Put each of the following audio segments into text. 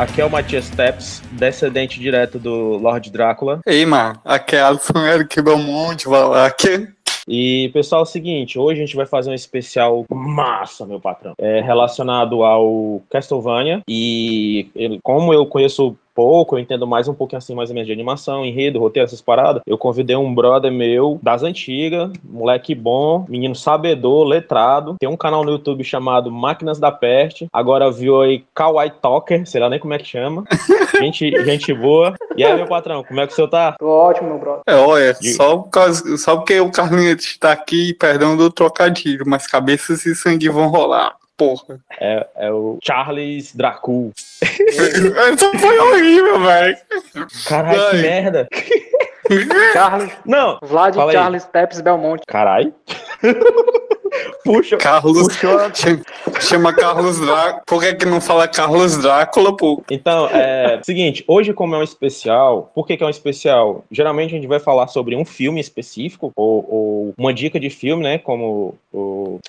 Aqui é o Matias Steps, descendente direto do Lord Drácula. Ei, mano, aqui é Alisson Eric Belmonte, Valak. E, pessoal, é o seguinte, hoje a gente vai fazer um especial massa, meu patrão, é, relacionado ao Castlevania. E como eu conheço pouco, eu entendo mais um pouquinho assim, mais ou menos de animação, enredo, roteiro, essas paradas. Eu convidei um brother meu das antigas, moleque bom, menino sabedor, letrado. Tem um canal no YouTube chamado Máquinas da Peste. Agora viu aí Kawaii Talker, sei lá nem como é que chama. gente, gente boa. E aí, meu patrão, como é que o senhor tá? Tô ótimo, meu brother. É, olha, só, por causa, só porque o Carlinhos está aqui, perdão do trocadilho, mas cabeças e sangue vão rolar. Porra. É, é o Charles Dracul. Isso foi horrível, velho. Caralho, que merda. Charles, Não, Vlad Fala aí. Charles Peps Belmonte. caralho. Puxa, Carlos. puxou. Chama, chama Carlos Drácula. Por que, que não fala Carlos Drácula, pô? Então, é seguinte, hoje como é um especial, por que, que é um especial? Geralmente a gente vai falar sobre um filme específico, ou, ou uma dica de filme, né? Como o,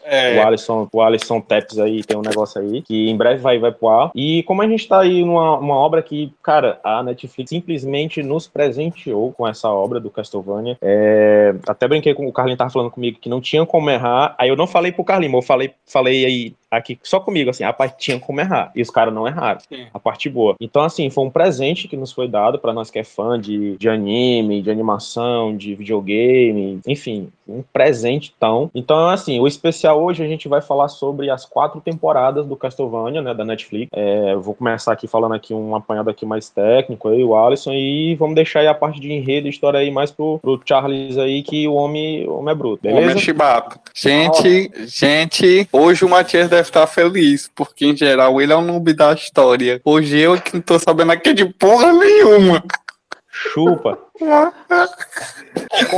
É. o Alisson, o Alisson Teps aí tem um negócio aí, que em breve vai, vai pro ar. E como a gente tá aí numa uma obra que, cara, a Netflix simplesmente nos presenteou com essa obra do Castlevania. É, até brinquei com o Carlinho tava falando comigo que não tinha como errar. Aí eu não falei pro Carlinho, eu falei, falei aí aqui só comigo, assim, rapaz, tinha como errar. E os caras não erraram Sim. a parte boa. Então, assim, foi um presente que nos foi dado para nós que é fã de, de anime, de animação, de videogame, enfim, um presente tão. Então, assim, o especial hoje a gente vai falar sobre as quatro temporadas do Castlevania, né, da Netflix. É, vou começar aqui falando aqui um apanhado aqui mais técnico aí, o Alisson, e vamos deixar aí a parte de enredo e história aí mais pro, pro Charles aí, que o homem, o homem é bruto, Homem beleza? chibata. Gente, gente, hoje o Matias deve estar feliz, porque em geral ele é o noob da história. Hoje eu que não tô sabendo aqui de porra nenhuma. Chupa.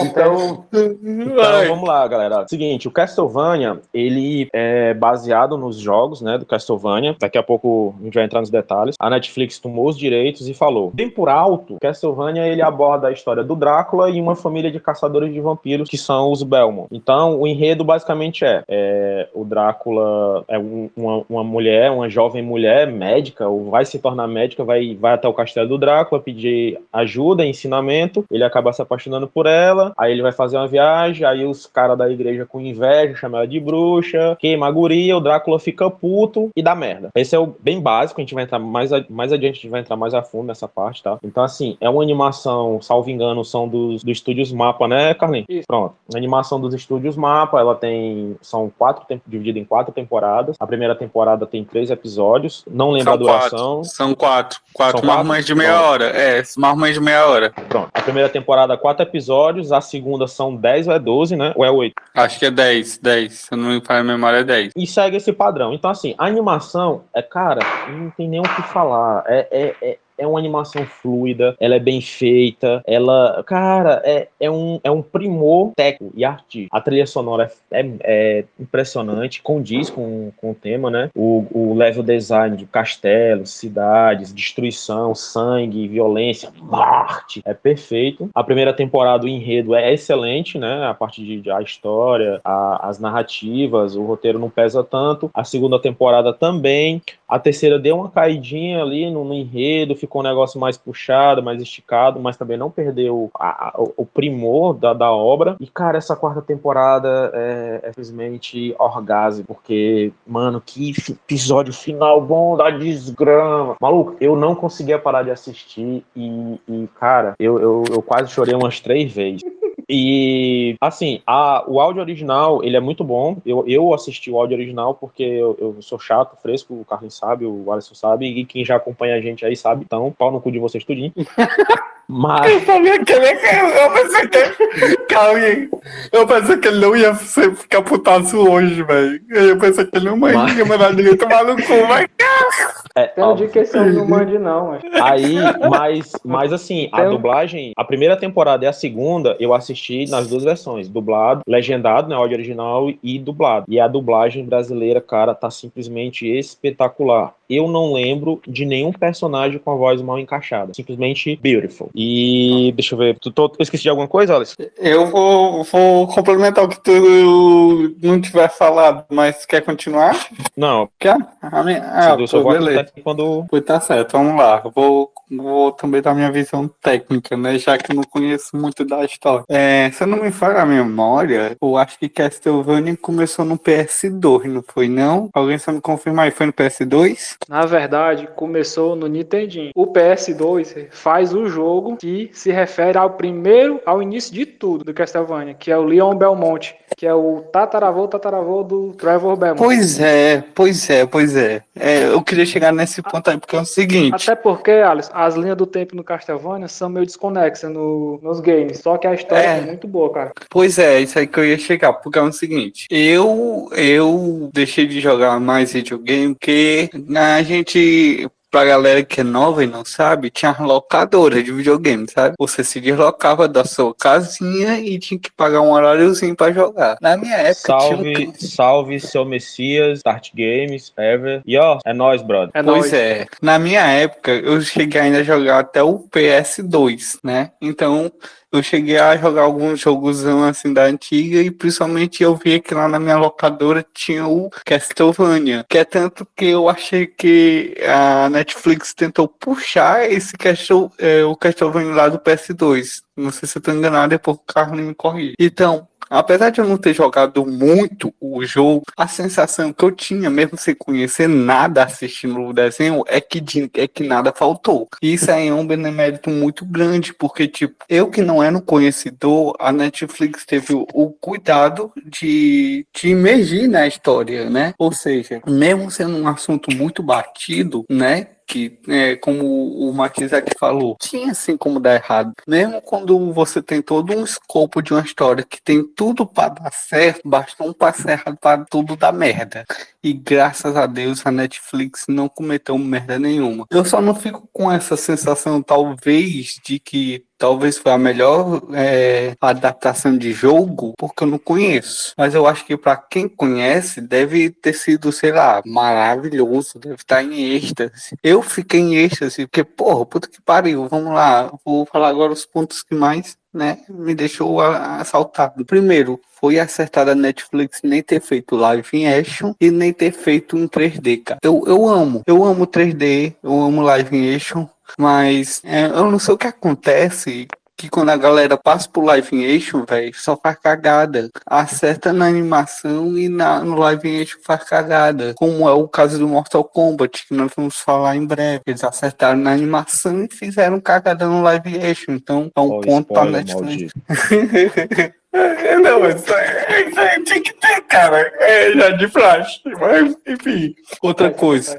Então, Então vamos lá, galera. Seguinte, o Castlevania, ele é baseado nos jogos, né, do Castlevania. Daqui a pouco a gente vai entrar nos detalhes. A Netflix tomou os direitos e falou. Bem por alto, Castlevania ele aborda a história do Drácula e uma família de caçadores de vampiros que são os Belmont. Então, o enredo basicamente é, é, o Drácula é um- uma, uma mulher, uma jovem mulher médica, ou vai se tornar médica, vai, vai até o castelo do Drácula pedir ajuda, ensinamento. Ele acaba se apaixonando por ela, aí ele vai fazer uma viagem, aí os caras da igreja com inveja chamam ela de bruxa, queima a guria, o Drácula fica puto e dá merda. Esse é o bem básico, a gente vai entrar mais, a- mais adiante, a gente vai entrar mais a fundo nessa parte, tá? Então, assim, é uma animação, salvo engano, são dos, dos estúdios Mapa, né, Carlinhos? Isso. Pronto. A animação dos estúdios Mapa, ela tem. São quatro dividida em quatro temporadas. A primeira temporada tem três episódios. Não lembro a São duração. quatro. São quatro. Quatro São quatro? marmães de meia Pronto. hora. É, marmães de meia hora. Pronto. A primeira temporada, quatro episódios. A segunda são 10 ou é 12, né? Ou é 8. Acho que é 10, 10. Se eu não me falha a memória, é 10. E segue esse padrão. Então, assim, a animação é, cara, não tem nem o que falar. É, é, é, é uma animação fluida, ela é bem feita, ela, cara, é, é, um, é um primor técnico e artístico. A trilha sonora é, é, é impressionante, condiz com, com o tema, né? O, o level design de castelos, cidades, destruição, sangue, violência, morte, é perfeito. A primeira temporada, o enredo é excelente, né? A parte de, de a história, a- as narrativas, o roteiro não pesa tanto. A segunda temporada também. A terceira deu uma caidinha ali no, no enredo, ficou um negócio mais puxado, mais esticado, mas também não perdeu a- a- o, primor da, da obra. E, cara, essa quarta temporada é, é simplesmente orgasmo, porque, mano, que episódio final bom da desgrama. Maluco, eu não conseguia parar de assistir e, e, cara, eu, eu, eu quase chorei umas três vezes. E, assim, a, o áudio original, ele é muito bom. Eu, eu assisti o áudio original porque eu, eu sou chato, fresco, o Carlos sabe, o Alisson sabe, e quem já acompanha a gente aí sabe. Então, pau no cu de vocês tudinho. Mas, Eu sabia que ele Eu pensei que. Calma aí. Eu pensei que ele não ia ficar putaço hoje, velho. Eu pensei que ele não ia Mas- mandar ninguém tomar no cu, mas. é, Tem um dia que esse homem não mande, não. Mas... Aí, mas, mas assim, a Então- dublagem, a primeira temporada e a segunda, eu assisti nas duas versões, dublado, legendado, né, áudio original e dublado. E a dublagem brasileira, cara, tá simplesmente espetacular. Eu não lembro de nenhum personagem com a voz mal encaixada. Simplesmente beautiful. E deixa eu ver, tu, tu, eu esqueci de alguma coisa, Alice? Eu vou, vou complementar o que tu não tiver falado, mas quer continuar? Não. Quer? A minha... Ah, pô, vou beleza. que quando. Pois tá certo, vamos lá. Vou, vou também dar minha visão técnica, né? Já que eu não conheço muito da história. É, se eu não me falha a memória, eu acho que Castlevania começou no PS2, não foi não? Alguém só me confirmar aí, foi no PS2? Na verdade, começou no Nintendinho. O PS2 faz o jogo que se refere ao primeiro, ao início de tudo do Castlevania, que é o Leon Belmont, que é o tataravô, tataravô do Trevor Belmont. Pois é, pois é, pois é. É, eu queria chegar nesse ponto aí, porque é o seguinte. Até porque, Alice, as linhas do tempo no Castlevania são meio desconexas no, nos games. Só que a história É. é muito boa, cara. Pois é, isso aí que eu ia chegar, porque é o seguinte, eu eu deixei de jogar mais videogame porque a gente Pra galera que é nova e não sabe, tinha locadora de videogame, sabe? Você se deslocava da sua casinha e tinha que pagar um horáriozinho pra jogar. Na minha época tinha um... Salve, salve, seu Messias, Start Games, Ever. E ó, é nóis, brother. É Pois nóis. é. Na minha época, eu cheguei ainda a jogar até o PS2, né? Então, eu cheguei a jogar alguns jogos assim da antiga e principalmente eu vi que lá na minha locadora tinha o Castlevania, que é tanto que eu achei que a Netflix tentou puxar esse Castle, é, o Castlevania lá do PS2. Não sei se eu tô enganado, depois o Carlos me corrige. Então, Apesar de eu não ter jogado muito o jogo, a sensação que eu tinha, mesmo sem conhecer nada assistindo o desenho, é que, é que nada faltou. E isso aí é um benemérito muito grande, porque, tipo, eu que não era um conhecedor, a Netflix teve o, cuidado de, de imergir na história, né? Ou seja, mesmo sendo um assunto muito batido, né? Que, é, como o Matias aqui falou, tinha assim como dar errado. Mesmo quando você tem todo um escopo de uma história que tem tudo para dar certo, basta um passo errado para tudo dar merda. E graças a Deus a Netflix não cometeu merda nenhuma. Eu só não fico com essa sensação, talvez, de que talvez foi a melhor é, adaptação de jogo, porque eu não conheço. Mas eu acho que para quem conhece, deve ter sido, sei lá, maravilhoso, deve estar em êxtase. Eu fiquei em êxtase, porque, porra, puta que pariu, vamos lá, vou falar agora os pontos que mais. Né, me deixou assaltado. Primeiro, foi acertada a Netflix nem ter feito live em action e nem ter feito em 3D, cara. Eu, eu amo, eu amo 3D, eu amo live em action, mas é, eu não sei o que acontece que quando a galera passa pro live action, velho, só faz cagada. Acerta na animação e na, no live action faz cagada. Como é o caso do Mortal Kombat, que nós vamos falar em breve. Eles acertaram na animação e fizeram cagada no live action. Então é um Ó, ponto pra spoiler, Netflix. É, Não, isso aí, isso aí tinha que ter, cara. É, já de flash. Mas, enfim. Outra coisa.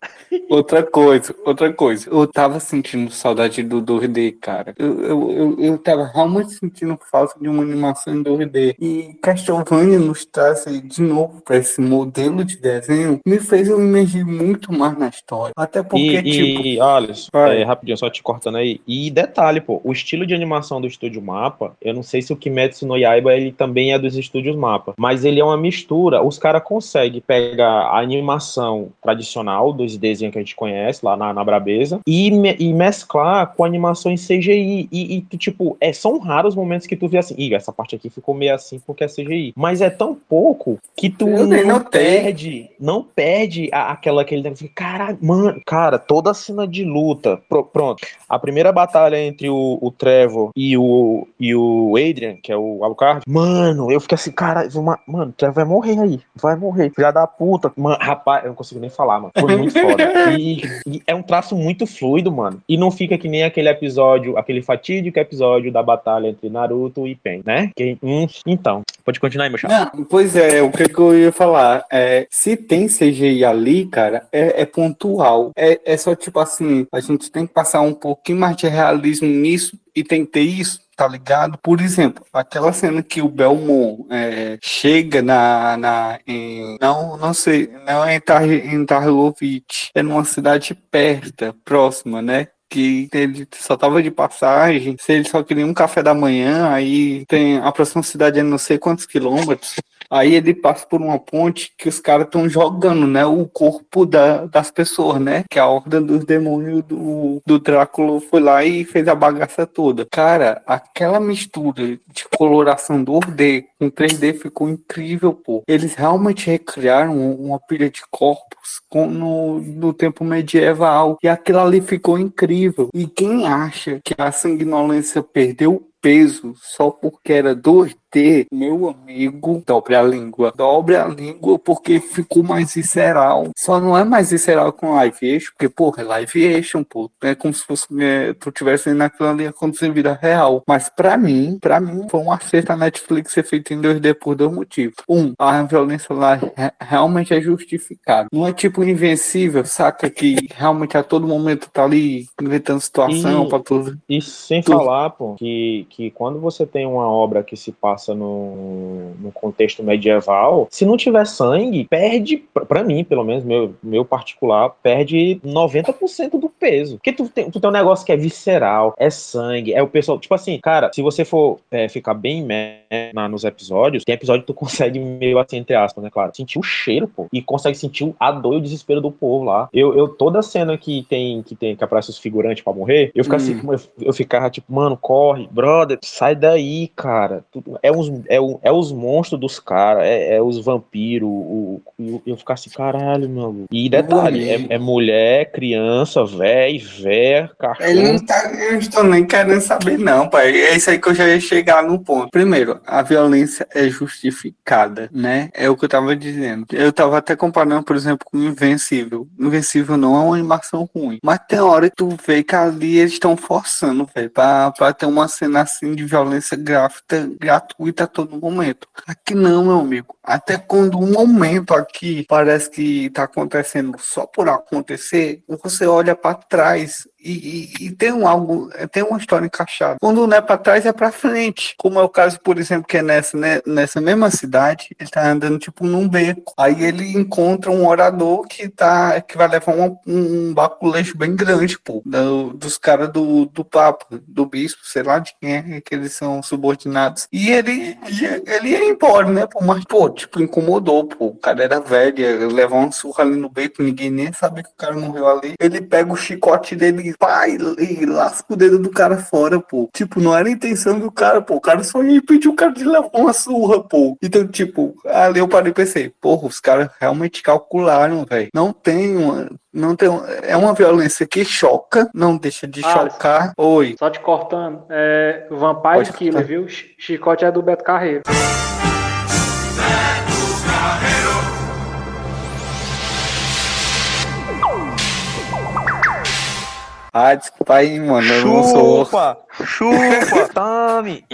Outra coisa, outra coisa. Eu tava sentindo saudade do 2D, cara. Eu, eu, eu, eu tava realmente sentindo falta de uma animação em 2D. E Castlevania nos traz aí de novo pra esse modelo de desenho. Me fez eu imergir muito mais na história. Até porque, E, tipo. e Alice, é, rapidinho, só te cortando aí. E detalhe, pô, o estilo de animação do Estúdio Mapa, eu não sei se o Kimetsu no Yaiba ele também é dos Estúdios Mapa, mas ele é uma mistura. Os caras conseguem pegar a animação tradicional dos desenhos que a gente conhece lá na, na Brabeza e, me- e mesclar com animação em CGI. E, e, tu, tipo, é, são raros momentos que tu vê assim, Ih, essa parte aqui ficou meio assim porque é CGI. Mas é tão pouco que tu Eu não notei. perde, não perde a- aquela aquele negócio. Caralho, mano, cara, toda a cena de luta. pro- pronto. A primeira batalha entre o, o Trevor e o, e o Adrian, que é o Alucard, mano, eu fiquei assim, cara, uma, mano, o Trevor vai morrer aí, vai morrer, filha da puta. Mano, rapaz, eu não consigo nem falar, mano. Foi muito foda. E, e é um traço muito fluido, mano. E não fica que nem aquele episódio, aquele fatídico episódio da batalha entre Naruto e Pen, né? Que, hum, então, pode continuar aí, meu chapa. Não, pois é, o que, que eu ia falar? É, se tem CGI ali, cara, é, é pontual. É, é só tipo assim, a gente tem que passar um pouquinho mais de realismo nisso e ter isso, tá ligado? Por exemplo, aquela cena que o Belmont é, chega na. na em, não, não sei, não é em, Tar, em Tarlovitch, é numa cidade perto, próxima, né? que ele só tava de passagem, se ele só queria um café da manhã, aí tem a próxima cidade é não sei quantos quilômetros. Aí ele passa por uma ponte que os caras estão jogando, né? O corpo da, das pessoas, né? Que a horda dos demônios do, do Drácula foi lá e fez a bagaça toda. Cara, aquela mistura de coloração 2D com 3D ficou incrível, pô. Eles realmente recriaram uma pilha de corpos com, no, no tempo medieval. E aquilo ali ficou incrível. E quem acha que a sanguinolência perdeu peso só porque era 2D ter, meu amigo, dobre a língua. Dobre a língua porque ficou mais visceral. Só não é mais visceral com live action, porque, porra, é live action, pô. É como se fosse é, tu tivesse naquela ali acontecendo em vida real. Mas pra mim, pra mim, foi um acerto a Netflix ser feito em 2D por dois motivos. Um, a violência lá realmente é justificada. Não é tipo invencível, saca? Que realmente a todo momento tá ali inventando situação e, pra tudo. E sem tudo. falar, pô, que, que quando você tem uma obra que se passa no, no contexto medieval, se não tiver sangue, perde, para mim, pelo menos, meu, meu particular, perde 90% do peso. Porque tu tem, tu tem um negócio que é visceral, é sangue, é o pessoal. Tipo assim, cara, se você for é, ficar bem na, nos episódios, tem episódio que tu consegue, meio assim, entre aspas, né, claro, sentir o cheiro, pô, e consegue sentir a dor e o desespero do povo lá. Eu, eu toda cena que tem que tem que aparece os figurantes pra morrer, eu ficava assim, hum. assim, eu, eu ficava tipo, mano, corre, brother, sai daí, cara. É os, é, é os monstros dos caras, é, é, os vampiros, o, o, eu ficar assim, caralho, meu. E detalhe, é, é, mulher, criança, véi, véia, cachorro. Ele não tá, eu não estou nem querendo saber, não, pai. É isso aí que eu já ia chegar no ponto. Primeiro, a violência é justificada, né? É o que eu tava dizendo. Eu tava até comparando, por exemplo, com Invencível. Invencível não é uma animação ruim, mas tem hora que tu vê que ali eles estão forçando, velho, pra, pra ter uma cena assim de violência gráfica gratuita a todo momento. Aqui não, meu amigo. Até quando um momento aqui parece que está acontecendo só por acontecer, você olha para trás e, e, tem um algo, tem uma história encaixada. Quando não é para trás, é para frente. Como é o caso, por exemplo, que é nessa, né, nessa mesma cidade, ele tá andando tipo num beco. Aí ele encontra um orador que tá que vai levar um, um baculejo bem grande, pô, do, dos caras do, do papo, do bispo, sei lá de quem é que eles são subordinados. E ele ele ia embora, né, pô, mas pô, tipo incomodou, pô. O cara era velho, levou uma surra ali no beco, ninguém nem sabia que o cara morreu ali. Ele pega o chicote dele pai, e lasca o dedo do cara fora, pô. Tipo, não era a intenção do cara, pô. O cara só ia impedir o cara de levar uma surra, pô. Então, tipo, ali eu parei e pensei, porra, os caras realmente calcularam, velho. Não tem uma. Não tem, é uma violência que choca, não deixa de ah, chocar. Oi. Só te cortando. É, Vampire Killer, viu? Chicote é do Beto Carreiro. Ah, desculpa aí, mano. Eu chupa, não sou. Chupa, tome.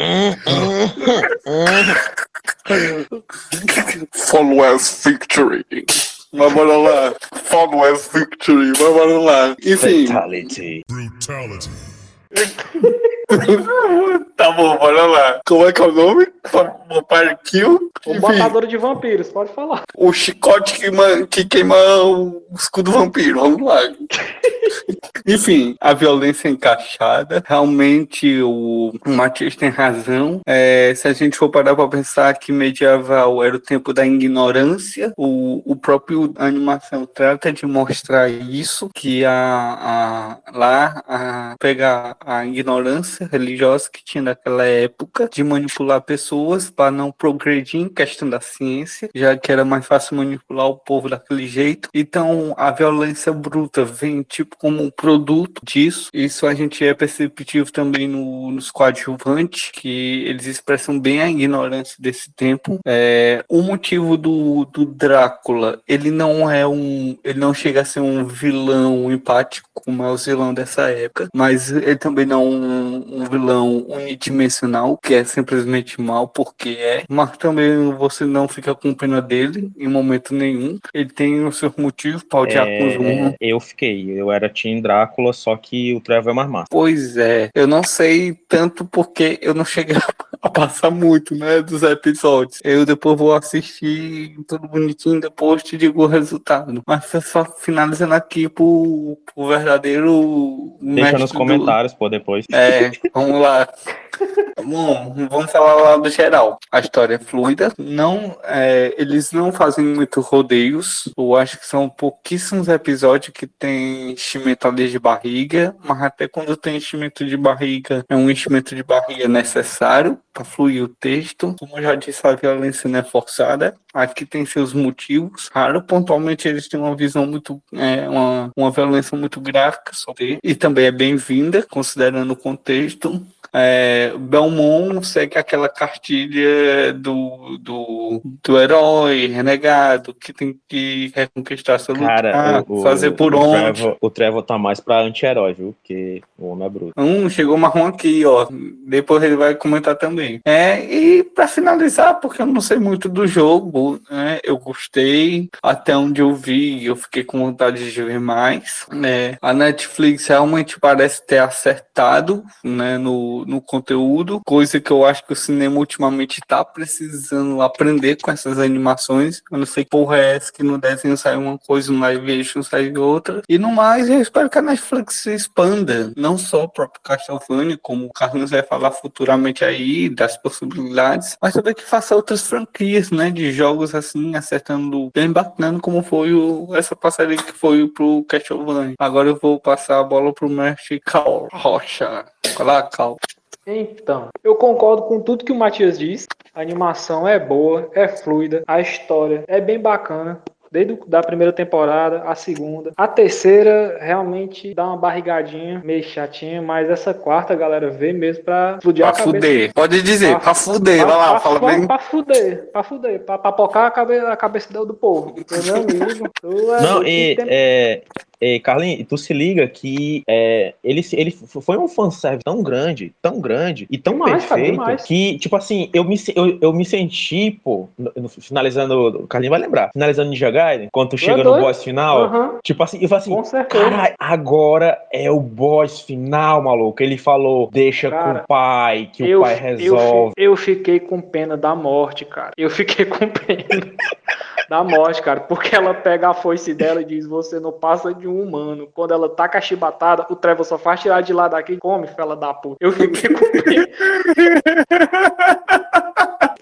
Follow as victory. Mas bora lá. Follow as victory. Mas bora lá. Enfim. Fatality. Brutality. tá bom, bora lá. Como é que é o nome? O matador de vampiros, pode falar. O chicote que, que queima o escudo vampiro, vamos lá. Enfim, a violência encaixada. Realmente o Matias tem razão. É, se a gente for parar para pensar que medieval era o tempo da ignorância, o, o próprio animação trata de mostrar isso, que a, a lá a, pegar a ignorância religiosa que tinha naquela época de manipular pessoas para não progredir em questão da ciência, já que era mais fácil manipular o povo daquele jeito. Então a violência bruta vem tipo como um produto disso. Isso a gente é perceptível também no, nos coadjuvantes, que eles expressam bem a ignorância desse tempo. É, o motivo do, do Drácula, ele não é um. Ele não chega a ser um vilão empático, como é o vilão dessa época, mas ele também não é um, vilão unidimensional, que é simplesmente mal porque é, mas também você não fica com pena dele em momento nenhum. Ele tem o seu motivo para odiar é, com os humanos. Eu fiquei, eu era Team Drácula, só que o Trevor é mais massa. Pois é, eu não sei tanto porque eu não cheguei passa muito, né, dos episódios. Eu depois vou assistir tudo bonitinho, depois te digo o resultado. Mas só finalizando aqui pro, pro verdadeiro Deixa nos do- comentários, pô, depois. É, vamos lá. Bom, vamos falar lá do geral. A história é fluida, não, é, eles não fazem muito rodeios. Eu acho que são pouquíssimos episódios que tem enchimento ali de barriga, mas até quando tem enchimento de barriga, é um enchimento de barriga necessário para fluir o texto. Como eu já disse, a violência não é forçada. Aqui tem seus motivos. Claro, pontualmente eles têm uma visão muito, é, uma, uma violência muito gráfica e também é bem-vinda, considerando o contexto. É, Belmont segue aquela cartilha do, do, do herói renegado que tem que reconquistar seu lugar, o- fazer por o onde. Trevor, o Trevor tá mais pra anti-herói, viu? Porque o homem é bruto. Hum, chegou marrom aqui, ó. Depois ele vai comentar também. É, e pra finalizar, porque eu não sei muito do jogo, né? Eu gostei. Até onde eu vi, eu fiquei com vontade de ver mais. né? A Netflix realmente parece ter acertado, né, no, no conteúdo, coisa que eu acho que o cinema ultimamente tá precisando aprender com essas animações. Eu não sei que porra é essa que no desenho sai uma coisa, no live action sai outra. E no mais, eu espero que a Netflix se expanda, não só o próprio Castlevania, como o Carlos vai falar futuramente aí, das possibilidades, mas também que faça outras franquias, né, de jogos assim, acertando bem bacana, como foi o, essa parceria que foi pro Castlevania. Agora eu vou passar a bola pro mestre Cal Rocha. Olá, Cal. Então, eu concordo com tudo que o Matias disse. A animação é boa, é fluida, a história é bem bacana. Desde o- da primeira temporada, a segunda. A terceira realmente dá uma barrigadinha, meio chatinha, mas essa quarta, galera, vê mesmo pra explodir Pra a cabeça. fuder. Pode dizer, pra fuder. Vai lá, pra, fala pra, bem. pra fuder, pra fuder, pra papocar a cabeça, a cabeça do do povo. Meu amigo, tu é, Não, e, é, é, Carlinhos, tu se liga que é, ele, ele foi um fanservice tão grande, tão grande e tão Demais, cara, perfeito demais. que, tipo assim, eu me, eu, eu me senti, pô, no- no- finalizando, o Carlinhos vai lembrar, finalizando Ninja Gaiden, quando tu chega no boss final, Aham, tipo assim, eu falei assim. Caralho, agora é o boss final, maluco. Ele falou, deixa Cara, com o pai, que eu, o pai eu, resolve. fi- eu fiquei com pena da morte, cara. Eu fiquei com pena da morte, cara. Porque ela pega a foice dela e diz: Você não passa de um humano. Quando ela tá com a chibatada, o Trevor só faz tirar de lá daqui e come, fela da puta. Eu fiquei com.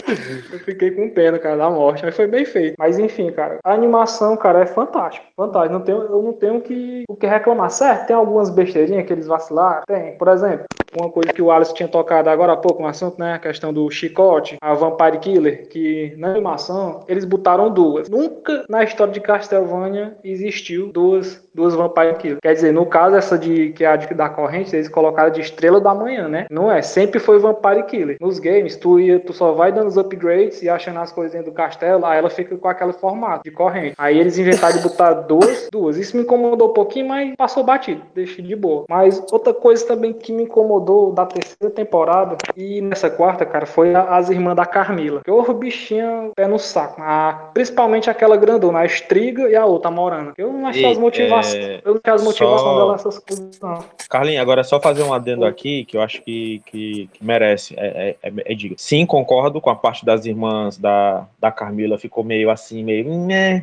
Eu fiquei com pena, cara, da morte, mas foi bem feito. Mas enfim, cara, a animação, cara, é fantástico. Fantástico. Não tenho, eu não tenho que, o que reclamar. Certo, tem algumas besteirinhas que eles vacilaram. Tem, por exemplo, uma coisa que o Alisson tinha tocado agora há pouco no assunto, né? A questão do chicote, a Vampire Killer, que na animação eles botaram duas. Nunca na história de Castlevania existiu duas, duas Vampire Killer. Quer dizer, no caso, essa de que é a de, da corrente, eles colocaram de estrela da manhã, né? Não é, sempre foi Vampire Killer. Nos games, tu, ia, tu só vai dando os upgrades e achando as coisinhas do castelo, aí ela fica com aquele formato de corrente. Aí eles inventaram de botar duas, duas. Isso me incomodou um pouquinho, mas passou batido, deixei de boa. Mas outra coisa também que me incomodou da terceira temporada e nessa quarta, cara, foi a- as irmãs da Carmila. Que o bichinho pé no saco. A- principalmente aquela grandona, a Estriga e a outra, a Morana. Eu não achei E, as motivações. é, Eu não achei as motivações só- dela essas coisas, não. Carlinhos, agora é só fazer um adendo aqui que eu acho que, que, que merece. É, é, é, é diga. Sim, concordo com a parte das irmãs da, da Carmila, ficou meio assim, meio. né?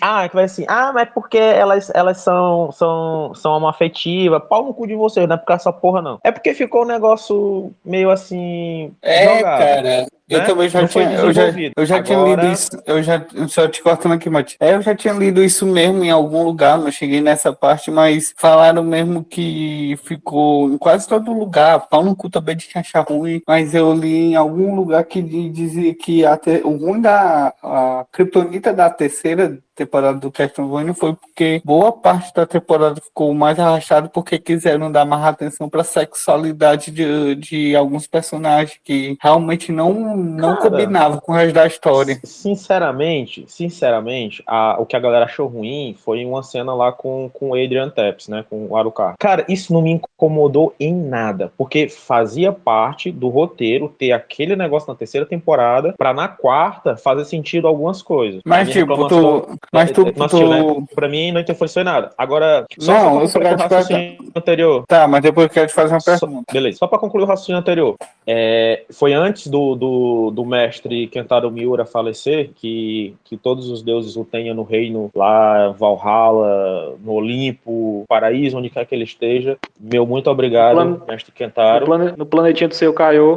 Ah, que vai assim, ah, mas porque elas, elas são, são, são uma afetiva, pau no cu de vocês, não é porque essa porra, não. É porque ficou um negócio meio assim. É, jogado. cara. Eu né? também já Não tinha, eu já, eu já tinha Agora- lido isso, eu já, só te cortando aqui, Mati. É, eu já tinha lido isso mesmo em algum lugar, não cheguei nessa parte, mas falaram mesmo que ficou em quase todo lugar, pau no cu também de achar ruim, mas eu li em algum lugar que di- dizia que a te- o ruim da a Kryptonita da terceira temporada do Castlevania foi porque boa parte da temporada ficou mais arrastado porque quiseram dar mais atenção para sexualidade de, de alguns personagens que realmente não, não Cara. combinavam com o resto da história. Sinceramente, sinceramente, a, o que a galera achou ruim foi uma cena lá com, com o Adrian Tepes, né? Com o Arucar. Cara, isso não me incomodou em nada, porque fazia parte do roteiro ter aquele negócio na terceira temporada pra na quarta fazer sentido algumas coisas. Mas, tipo, tu, Mas tu, É, não assistiu, tu- né? Pra mim não influenciou em nada. Agora, só Não, eu só quero o te raciocínio anterior. Tá, mas depois eu quero te fazer uma Só- pergunta. Beleza, só pra concluir o raciocínio anterior. É, foi antes do, do, do mestre Kentaro Miura falecer que, que todos os deuses o tenham no reino lá, Valhalla, no Olimpo, paraíso, onde quer que ele esteja. Meu muito obrigado, mestre No, Kentaro. plane- no planetinha do seu Kaiô.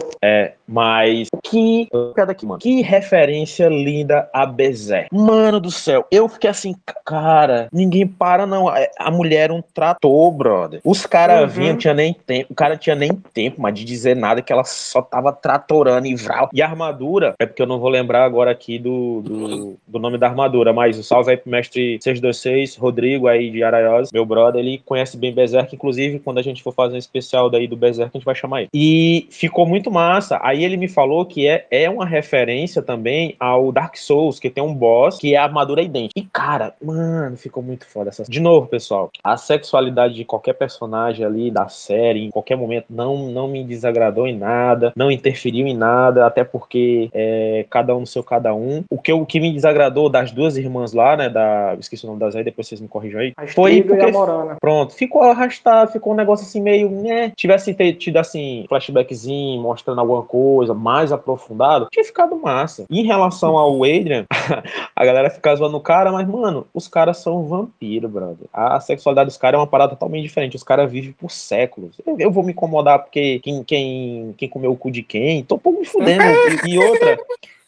Mas que. Cadê aqui, mano? Que referência linda a Bezerra. Mano do céu, eu fiquei assim, cara, ninguém para, não. A- A mulher um trator, brother. Os caras Uhum. vinham, tinha nem tempo. O cara tinha nem tempo, mas de dizer nada, que ela só tava tratorando e vral. E a armadura, é porque eu não vou lembrar agora aqui do, do, do nome da armadura, mas o salve aí pro mestre 626, Rodrigo aí de Araiós, meu brother, ele conhece bem Berserk, inclusive quando a gente for fazer um especial daí do Berserk, a gente vai chamar ele. E ficou muito massa. Aí ele me falou que é, é uma referência também ao Dark Souls, que tem um boss que é a armadura idêntica. E cara, mano, ficou muito foda essa. De novo, pessoal, a sexualidade de qualquer personagem ali da série, em qualquer momento, não, não me desagradou em nada, não interferiu em nada, até porque é, cada um no seu cada um. O que, o que me desagradou das duas irmãs lá, né, da, esqueci o nome das aí, depois vocês me corrijam aí, foi porque Morana. Pronto, ficou arrastado, ficou um negócio assim meio, né? Tivesse tido assim, flashbackzinho, mostrando alguma coisa mais aprofundado, tinha ficado massa. Em relação ao Adrian, a galera fica zoando o cara, mas, mano, os caras são vampiro, brother. A sexualidade dos caras é uma parada totalmente diferente. Os caras vivem por séculos. Eu, vou me incomodar porque quem, quem, quem comeu o cu de quem? Tô um pouco me fudendo. E outra.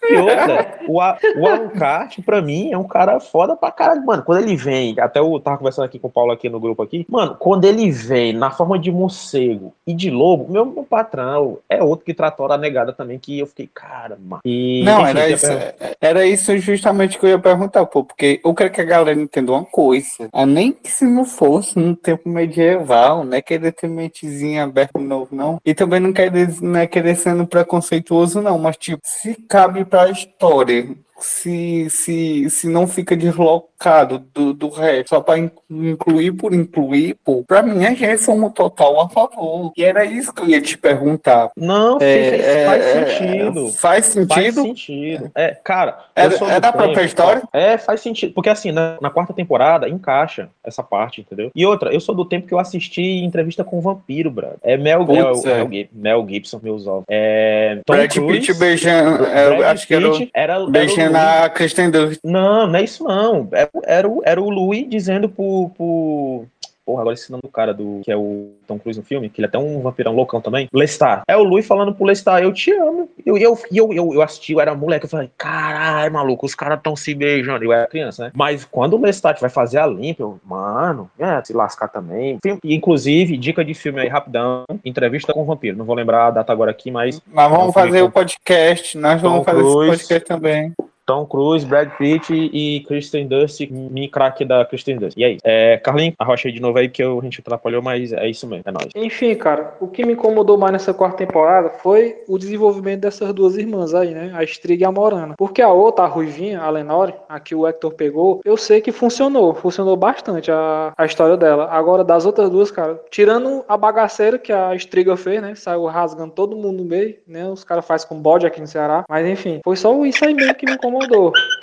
E outra, o, o Alucard, pra mim, é um cara foda pra caralho. Mano, quando ele vem, até eu tava conversando aqui com o Paulo aqui no grupo aqui, mano, quando ele vem na forma de morcego e de lobo, meu, meu patrão é outro que tratou a negada também, que eu fiquei, cara, mano. E, Não, enfim, era isso, pergunta. era isso justamente que eu ia perguntar, pô, porque eu quero que a galera entenda uma coisa. Ah, nem que se não fosse no tempo medieval, não é querer ter mentezinha aberta novo, não. E também não querer, não é querer sendo preconceituoso, não, mas tipo, se cabe pra história. Se, se, se não fica deslocado do, do resto, só pra in- incluir por incluir, pô, pra mim a gente somos total a favor. E era isso que eu ia te perguntar. Não, É, é, faz é, sentido. Faz Faz sentido? sentido. É, cara, eu Era, sou do era a própria tempo- história? É, faz sentido. Porque assim, na, na quarta temporada, encaixa essa parte, entendeu? E outra, eu sou do tempo que eu assisti entrevista com o vampiro, brother. É Mel, Putz, é, é. Mel, Gib- Mel Gibson, meus ovos. É, Tom Brad Cruise, Pitt beijando. é, Brad acho que era o- Pitt era, beijando Louis- a Kristen Dunst. Não, não é isso não. Era, era, o, era o Louis dizendo pro, pro... Porra, agora esse nome do cara do que é o Tom Cruise no filme, que ele é até um vampirão loucão também. Lestar. É o Louis falando pro Lestar, eu te amo. E eu, eu, eu, eu, eu assisti, eu era moleque, eu falei, caralho, maluco, os caras tão se beijando. Eu era criança, né? Mas quando o Lestat vai fazer a limpa, eu, mano, é, se lascar também. Inclusive, dica de filme aí, rapidão, entrevista com o vampiro. Não vou lembrar a data agora aqui, mas Nós vamos fazer o podcast. Nós vamos Tom fazer esse Cruise. podcast também. Tom Cruise, Brad Pitt e Kristen Dunst, mini craque da Kristen Dunst. E aí? É, Carlinhos, arrocha de novo aí que a gente atrapalhou, mas é isso mesmo, é nóis. Enfim, cara, o que me incomodou mais nessa quarta temporada foi o desenvolvimento dessas duas irmãs aí, né? A Striga e a Morana. Porque a outra, a Ruivinha, a Lenore, a que o Hector pegou, eu sei que funcionou. Funcionou bastante a, a história dela. Agora, das outras duas, cara, tirando a bagaceira que a Striga fez, né? Saiu rasgando todo mundo no meio, né? Os caras fazem com bode aqui no Ceará. Mas enfim, foi só isso aí mesmo que me incomodou.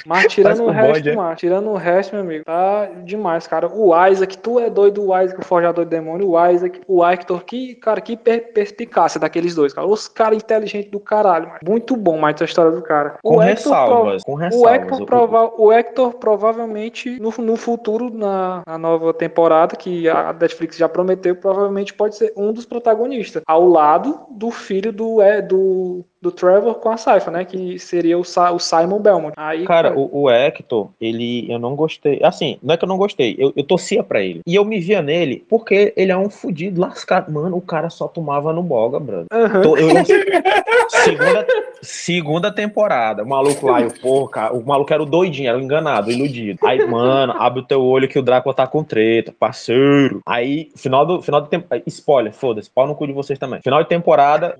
Mas tirando o resto, bode, é? mano, tirando o resto, meu amigo, tá demais, cara. O Isaac, tu é doido, o Isaac, o forjador do demônio, o Isaac, o Hector, que, cara, que per- perspicácia daqueles dois, cara. Os caras inteligentes do caralho, mano. Muito bom mais a história do cara. Com o Hector ressalvas, com o ressalvas. Hector, prova- o Hector provavelmente, no, no futuro, na, na nova temporada, que a Netflix já prometeu, provavelmente pode ser um dos protagonistas, ao lado do filho do, é, do, do Trevor com a Saifa, né? Que seria o, Sa- o Simon Belmont. Aí, Cara, o, o Hector, ele, eu não gostei. Assim, não é que eu não gostei, eu, eu torcia pra ele. E eu me via nele porque ele é um fudido lascado. Mano, o cara só tomava no boga, brother. Aham. Tô- eu- segunda, segunda temporada, o maluco lá, eu, porra, cara, o maluco era o doidinho, era o enganado, o iludido. Aí, mano, abre o teu olho que o Drácula tá com treta, parceiro. Aí, final do final do tempo, spoiler, foda-se, pau no cu de vocês também. Final de temporada,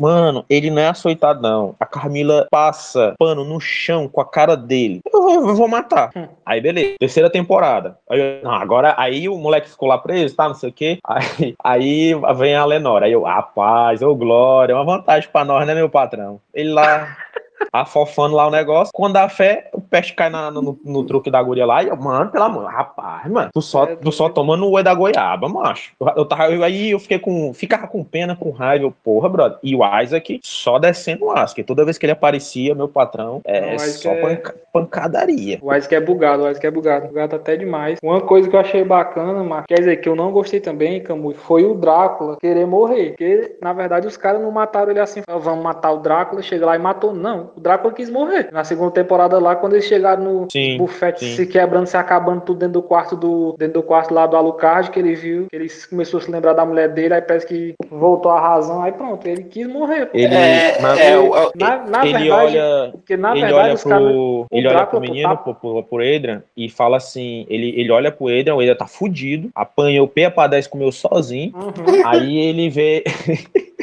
mano, ele não é açoitado não. A Carmila passa pano no chão com a cara dele. Eu vou, eu vou matar. Aí, beleza. Terceira temporada. Aí, eu- não, agora, aí o moleque ficou lá preso, tá, não sei o quê. Aí, aí vem a Lenora. Aí eu, rapaz, ô glória, é uma vantagem pra nós, né, meu patrão? Ele lá, afofando lá o negócio. Quando dá fé, peste cai na, no, no, truque da guria lá. E eu, mano, pelo amor, rapaz, mano, tu só, tu só tomando o oi da goiaba, macho. Eu, eu tava, eu, aí eu fiquei com, ficava com pena, com raiva, eu, porra, brother. E o Isaac só descendo o que toda vez que ele aparecia, meu patrão, é Não, só é... Panca, pancadaria. O Isaac é bugado, o Isaac é bugado, bugado até demais. Uma coisa que eu achei bacana, mas quer dizer, que eu não gostei também, Camus, foi o Drácula querer morrer. Porque, na verdade, os caras não mataram ele assim, vamos matar o Drácula, chega lá e matou. Não, o Drácula quis morrer. Na segunda temporada lá, quando eles chegaram no sim, bufete sim. se quebrando, se acabando tudo dentro do quarto do dentro do quarto lá do Alucard, que ele viu, que ele começou a se lembrar da mulher dele, aí parece que voltou a razão, aí pronto, ele quis morrer. Ele, é, na, é, na, na ele verdade, olha, porque na ele verdade olha os caras ele olha pro menino, tá... pro, pro, pro Adrian, e fala assim, ele, ele olha pro Adrian, o Adrian tá fudido, apanhou P pra 10, comeu sozinho, uhum. aí ele vê...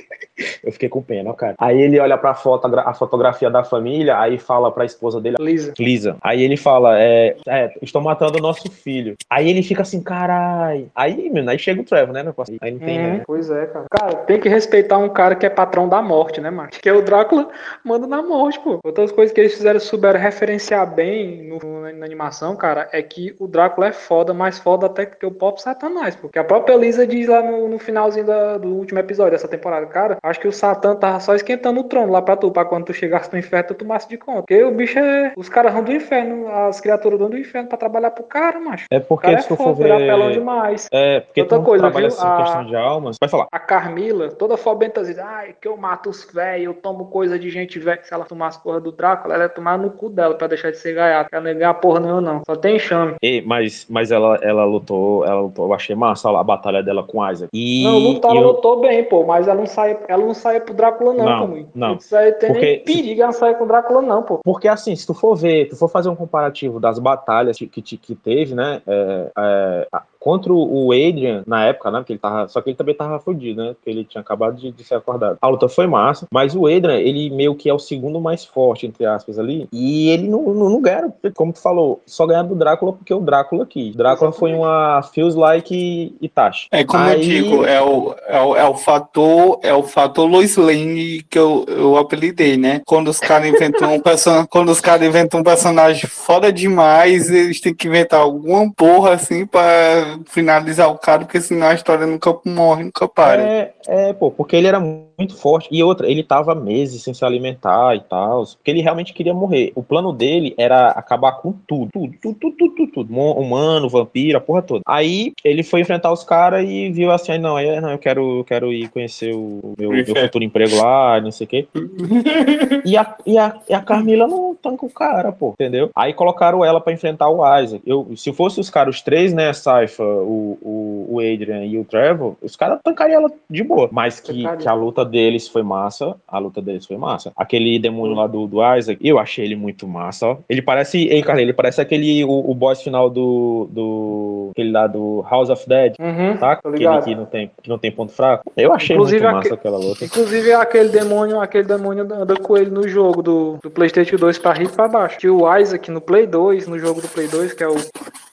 Eu fiquei com pena, cara. Aí ele olha pra foto, a fotografia da família, aí fala pra esposa dele, Lisa. Lisa. Aí ele fala, é, é estou matando o nosso filho. Aí ele fica assim, carai. Aí, mano, aí chega o Trevor, né? Aí não tem, uhum, né? Pois é, cara. Cara, tem que respeitar um cara que é patrão da morte, né, mano? Que é o Drácula manda na morte, pô. Outras coisas que eles fizeram, souberam referenciar bem no, na, animação, cara, é que o Drácula é foda, mais foda até que o próprio Satanás, porque a própria Lisa diz lá no, no finalzinho da, do último episódio dessa temporada, cara, acho que o Satã tava só esquentando o trono lá pra tu, pra quando tu chegasse no inferno, tu tomasse de conta. Porque o bicho é. Os caras vão do inferno, as criaturas vão do inferno pra trabalhar pro cara, macho. É porque se é for ver. apelão demais. É, porque Outra coisa, trabalha viu? assim, a... questão de almas. Vai falar. A Carmila, toda fobentazida, ai, que eu mato os velhos, eu tomo coisa de gente velha. Se ela tomasse porra do Drácula, ela ia tomar no cu dela pra deixar de ser gaiata. Ela não ia ganhar porra nenhuma, não. Só tem chame. E, mas, mas ela, ela lutou, ela lutou, eu achei massa a batalha dela com Isaac. E, não, lutar, ela eu... lutou bem, pô, mas ela não sai, ela não sai pro Drácula, não, não Camus. Não. Isso aí tem porque, nem perigo ela sair com o Drácula, não, pô. Porque assim, se tu for ver, tu for fazer um comparativo das batalhas que, que, que teve, né? É, é, contra o Adrian, na época, né? Porque ele tava. Só que ele também tava fodido, né? Porque ele tinha acabado de, de, ser acordado. A luta foi massa, mas o Adrian, ele meio que é o segundo mais forte, entre aspas, ali. E ele não, não, não ganha, como tu falou, só ganha do Drácula porque o Drácula quis. Drácula foi uma Feels Like Itachi. É como Aí... eu digo, é o, é o, é o fator, é o fator Lois Lane que eu, eu apelidei, né? Quando os caras inventam um personagem, quando os caras inventam um personagem foda demais, eles têm que inventar alguma porra assim pra finalizar o cara, porque senão a história nunca morre, nunca para. É, é, pô, porque ele era muito forte. E outra, ele tava meses sem se alimentar e tal. Porque ele realmente queria morrer. O plano dele era acabar com tudo. Tudo, tudo, tudo, tudo, tudo. Humano, vampiro, a porra toda. Aí ele foi enfrentar os caras e viu assim, não, aí, não, eu quero, eu quero ir conhecer o meu, meu futuro emprego lá, não sei o quê. e, a, e, a, e a Carmila não tanca o cara, pô, entendeu? Aí colocaram ela para enfrentar o Isaac. Eu, se fosse os caras, os três, né, Saifa, o, o, o Adrian e o Trevor, os caras tancariam ela de boa. Mas que, que a luta deles foi massa. A luta deles foi massa. Aquele demônio lá do, do Isaac, eu achei ele muito massa, ó. Ele parece. Ei, cara, ele parece aquele. O, o boss final do. do aquele lá do House of Dead. Uhum, tá? Aquele que não, tem, que não tem ponto fraco. Eu achei inclusive, muito massa aquela luta. Inclusive, aquele demônio, aquele demônio anda com ele no jogo do, do PlayStation 2 pra rir e pra baixo. Que o Isaac no Play 2, no jogo do Play 2, que é o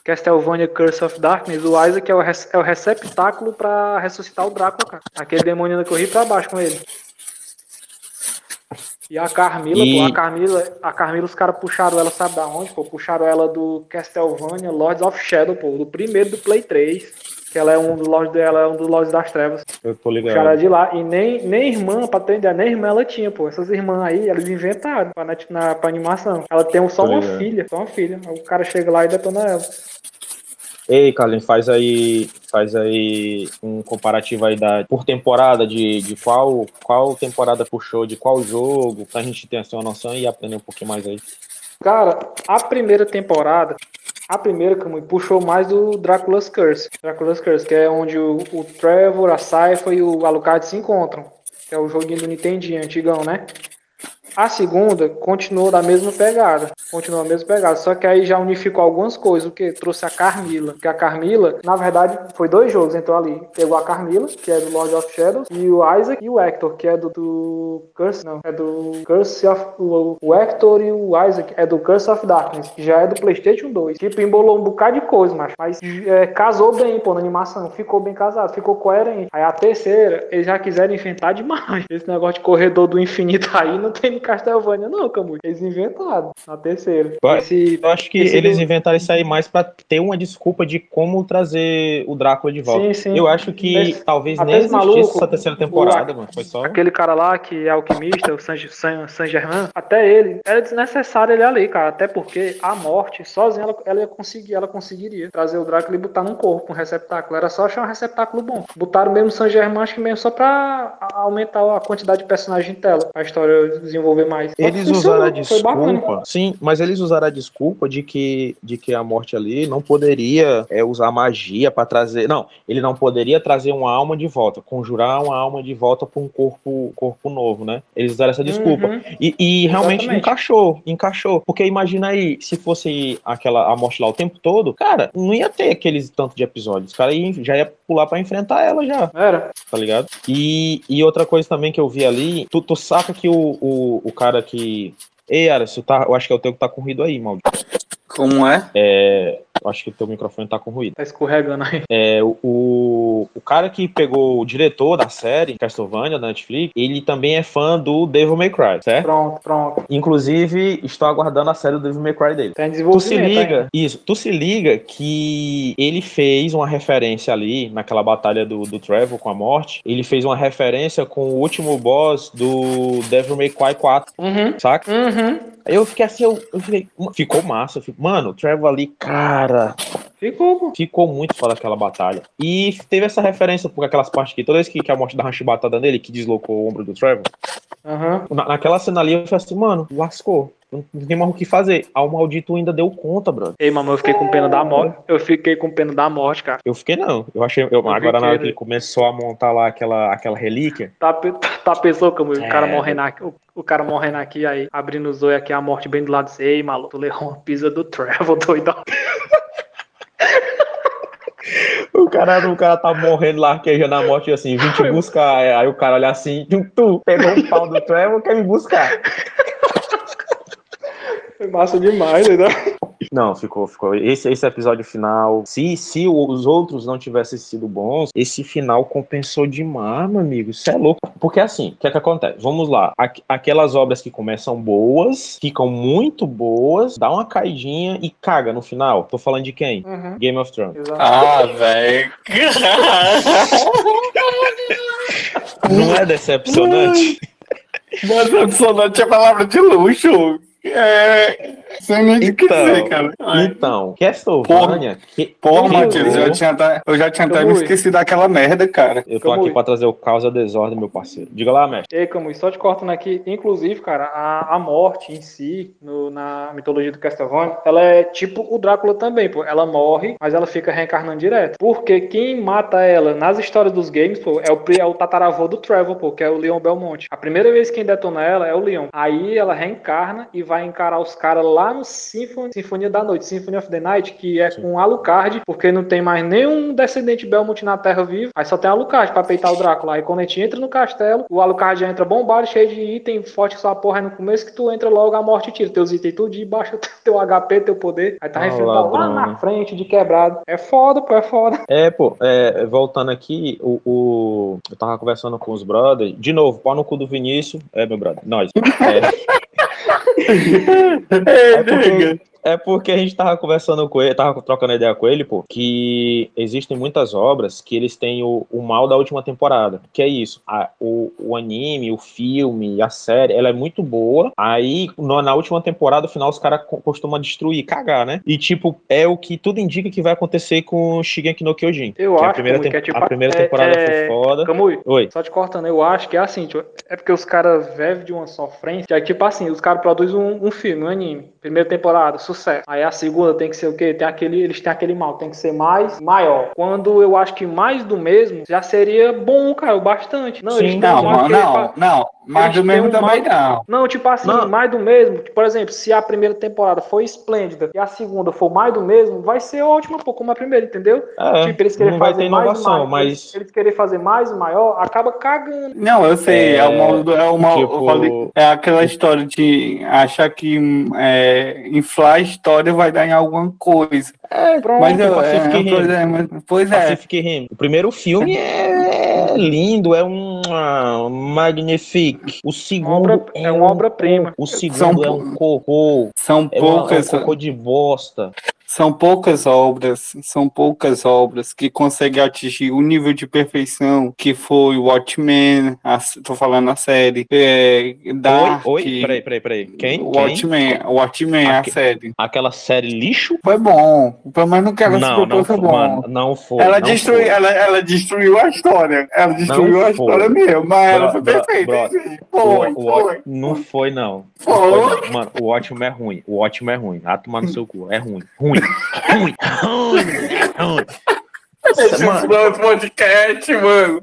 Castlevania Curse of Darkness, o Isaac é o, é o receptáculo pra ressuscitar o Drácula, cara. Aquele demônio anda correr pra baixo com ele. E a Carmila, e... Pô, a Carmila, a Carmila, os caras puxaram ela, sabe da onde? Pô? Puxaram ela do Castlevania Lords of Shadow, pô, do primeiro do Play 3. Que ela é um dos Lords dela, é um dos Lords das Trevas. Eu tô ligado. Puxaram ela de lá. E nem, nem irmã, pra ter ideia, nem irmã ela tinha, pô. Essas irmãs aí, elas inventaram pra, na, na, pra animação. Ela tem só uma filha, só uma filha. O cara chega lá e detona ela. Ei, Carlin, faz aí, faz aí um comparativo aí da, por temporada de, de qual, qual temporada puxou, de qual jogo, pra gente ter assim, uma noção e aprender um pouquinho mais aí. Cara, a primeira temporada, a primeira que puxou mais do Drácula's Curse. Drácula's Curse, que é onde o, o Trevor, a Saifa e o Alucard se encontram. Que é o joguinho do Nintendinho, antigão, né? A segunda continuou da mesma pegada. Continuou a mesma pegada. Só que aí já unificou algumas coisas. O que? Trouxe a Carmila. Que a Carmila, na verdade, foi dois jogos. Entrou ali. Pegou a Carmila, que é do Lord of Shadows, e o Isaac e o Hector, que é do, do Curse. Não, é do Curse of. O, Hector e o Isaac é do Curse of Darkness, que já é do PlayStation 2. Tipo, embolou um bocado de coisa, mas, mas é, casou bem, pô, na animação. Ficou bem casado, ficou coerente. Aí a terceira, eles já quiseram inventar demais. Esse negócio de corredor do infinito aí não tem Castlevania, não, Camus. Eles inventaram na terceira. Esse, Eu acho que eles do- inventaram isso aí mais pra ter uma desculpa de como trazer o Drácula de volta. Sim, sim. Eu acho que Esse- talvez nem existisse maluco, essa terceira o- temporada, mano. Foi só. Aquele cara lá que é alquimista, o Saint Germain, até ele, era desnecessário ele ali, cara. Até porque a morte, sozinha, ela, ela ia conseguir, ela conseguiria trazer o Drácula e botar num corpo, um receptáculo. Era só achar um receptáculo bom. Botaram mesmo o Saint Germain, acho que mesmo só pra a- aumentar a quantidade de personagem em tela. A história desenvolver mais. Eles usaram a desculpa. Sim, mas eles usaram a desculpa de que, de que a morte ali não poderia é, usar magia pra trazer. Não, ele não poderia trazer uma alma de volta, conjurar uma alma de volta pra um corpo, corpo novo, né? Eles usaram essa desculpa. Uhum. E, e realmente Exatamente. encaixou, encaixou. Porque imagina aí, se fosse aquela a morte lá o tempo todo, cara, não ia ter aqueles tanto de episódios. O cara ia- já ia pular pra enfrentar ela já, Era. tá ligado? E, e outra coisa também que eu vi ali, tu, tu saca que o, o, o cara que. Ei, Aras, tá, eu acho que é o teu que tá com ruído aí, maldito. Como é? É, eu acho que o teu microfone tá com ruído. Tá escorregando aí. É, o, o, o cara que pegou o diretor da série, Castlevania, da Netflix, ele também é fã do Devil May Cry, certo? Pronto, pronto. Inclusive, estou aguardando a série do Devil May Cry dele. Tá em Tu se liga, isso, tu se liga que ele fez uma referência ali naquela batalha do, do Trevor com a morte. Ele fez uma referência com o último boss do Devil May Cry 4, Uhum. saca? Uhum. Aí eu fiquei assim, eu, eu fiquei, ficou massa. eu fiquei, mano, o Trevor ali, cara, Ficou, ficou muito foda aquela batalha. E teve essa referência, porque aquelas partes que toda vez que, que a morte dá uma chibatada nele, que deslocou o ombro do Trevor, Aham. na- naquela cena ali eu falei assim, mano, lascou. Não não tem mais o que fazer. Ah, o maldito ainda deu conta, brother. Ei, mamãe, eu fiquei com pena da morte. Eu fiquei com pena da morte, cara. Eu fiquei não. Eu achei. eu- agora na hora que ele começou a montar lá aquela, aquela relíquia. Tá, tá pensou como o cara É. morrendo aqui, o, o cara morrendo aqui, aí abrindo os olhos aqui, a morte bem do lado desse. Ei, maluco, tu levou uma pizza do Travel, doidão. O cara, o cara tá morrendo lá, arquejando a morte assim, vim te buscar. Aí o cara olha assim, tu pegou o pau do Trevor, quer me buscar. Foi massa demais, doidão. Não, ficou, ficou. Esse, esse episódio final, se, se os outros não tivessem sido bons, esse final compensou demais, meu amigo. Isso é louco. Porque assim, o que é que acontece? Vamos lá. Aqu- aquelas obras que começam boas, ficam muito boas, dá uma caidinha e caga no final. Tô falando de quem? Uhum. Game of Thrones. Exato. Ah, velho. Não é decepcionante? Decepcionante é palavra de luxo. É. Sem nem o que Então, dizer, cara. Ai. Então, Castlevania. que- Porra, que Matheus, eu eu- já tinha, até- eu já tinha até me esquecido daquela merda, cara. Eu tô Como aqui é? pra trazer o caos e a desordem, meu parceiro. Diga lá, mestre. Ei, Camus, só te cortando aqui, inclusive, cara, a, a morte em si, no- na mitologia do Castlevania, ela é tipo o Drácula também, pô. Ela morre, mas ela fica reencarnando direto. Porque quem mata ela nas histórias dos games, pô, é o, é o tataravô do Trevor, pô, que é o Leon Belmonte. A primeira vez quem detona ela é o Leon. Aí ela reencarna e vai encarar os caras lá no Symphony, Sinfonia da Noite, Symphony of the Night, que é com Alucard, porque não tem mais nenhum descendente Belmont na Terra vivo. Aí só tem Alucard pra peitar o Drácula. Aí quando a gente entra no castelo, o Alucard já entra bombado, cheio de item, forte que sua porra é no começo, que tu entra logo, a morte tira teus itens tudo e baixa teu HP, teu poder. Aí tá Ah, enfrentando lá na né? frente, de quebrado. É foda, pô, é foda. É, pô, é, voltando aqui, o, o- eu tava conversando com os brothers. De novo, pau no cu do Vinícius. É, meu brother, nós. É, é porque, é porque a gente tava conversando com ele, tava trocando ideia com ele, pô, que existem muitas obras que eles têm o, o mal da última temporada. Que é isso, a- o, o anime, o filme, a série, ela é muito boa. Aí, no- na última temporada, no final, os caras co- costumam destruir, cagar, né? E, tipo, é o que tudo indica que vai acontecer com Shigeki no Kyojin. Eu que a acho, primeira, Kamui, que é tipo, a primeira é- temporada é- foi foda. Kamui, Oi. Só te cortando, eu acho que é assim, tipo, é porque os caras vivem de uma sofrência, que é tipo assim, os caras produzem um, um filme, um anime, primeira temporada, sucesso. Aí a segunda tem que ser o quê? Tem aquele, eles têm aquele mal, tem que ser mais, maior. Quando eu acho que mais do mesmo já seria bom, cara, o bastante. Não, Sim, Não, não, não, fa- não. Mas eles do mesmo um também mal- não. Não, tipo assim, Não. mais do mesmo. Tipo, Por exemplo, se a primeira temporada foi esplêndida e a segunda for mais do mesmo, vai ser ótima, pô, como a primeira, entendeu? É, tipo, eles querem fazer mais inovação, mais, mas. Eles querem fazer mais e maior, acaba cagando. Não, eu sei, é, É, o mal do- é o mal, tipo- eu falei- é aquela história de achar que é, inflar a história vai dar em alguma coisa. É, Pronto, Mas eu, Pacific é, Rim. pois é, pois é. Pacific Rim. O primeiro filme é lindo, é um. Magnifique. O segundo Obra- é uma um obra-prima. O segundo São é um cocô. São É, uma, é um poucas, cocô de bosta. São poucas obras, são poucas obras que conseguem atingir o nível de perfeição que foi Watchmen, a, tô falando a série, é, Dark, Oi, oi, peraí, peraí, peraí. Quem? Quem? Watchmen, Watchmen, a Aque- série. Aquela série lixo? Foi bom, pelo menos no que ela se Não, não foi foi, bom. mano, não foi. ela, não destrui, foi. ela, ela destruiu a história. Ela destruiu Não a foi. história mesmo, mas ela Bro- foi bro- perfeita. bro-. Foi, O- foi. Não foi, não. Foi. Não foi, não. Mano, o ótimo é ruim. O ótimo é ruim. Ah, tomar no seu cu. É ruim. Ruim. Ruim. Ruim. Ruim. Esse Mano, mano, podcast, mano.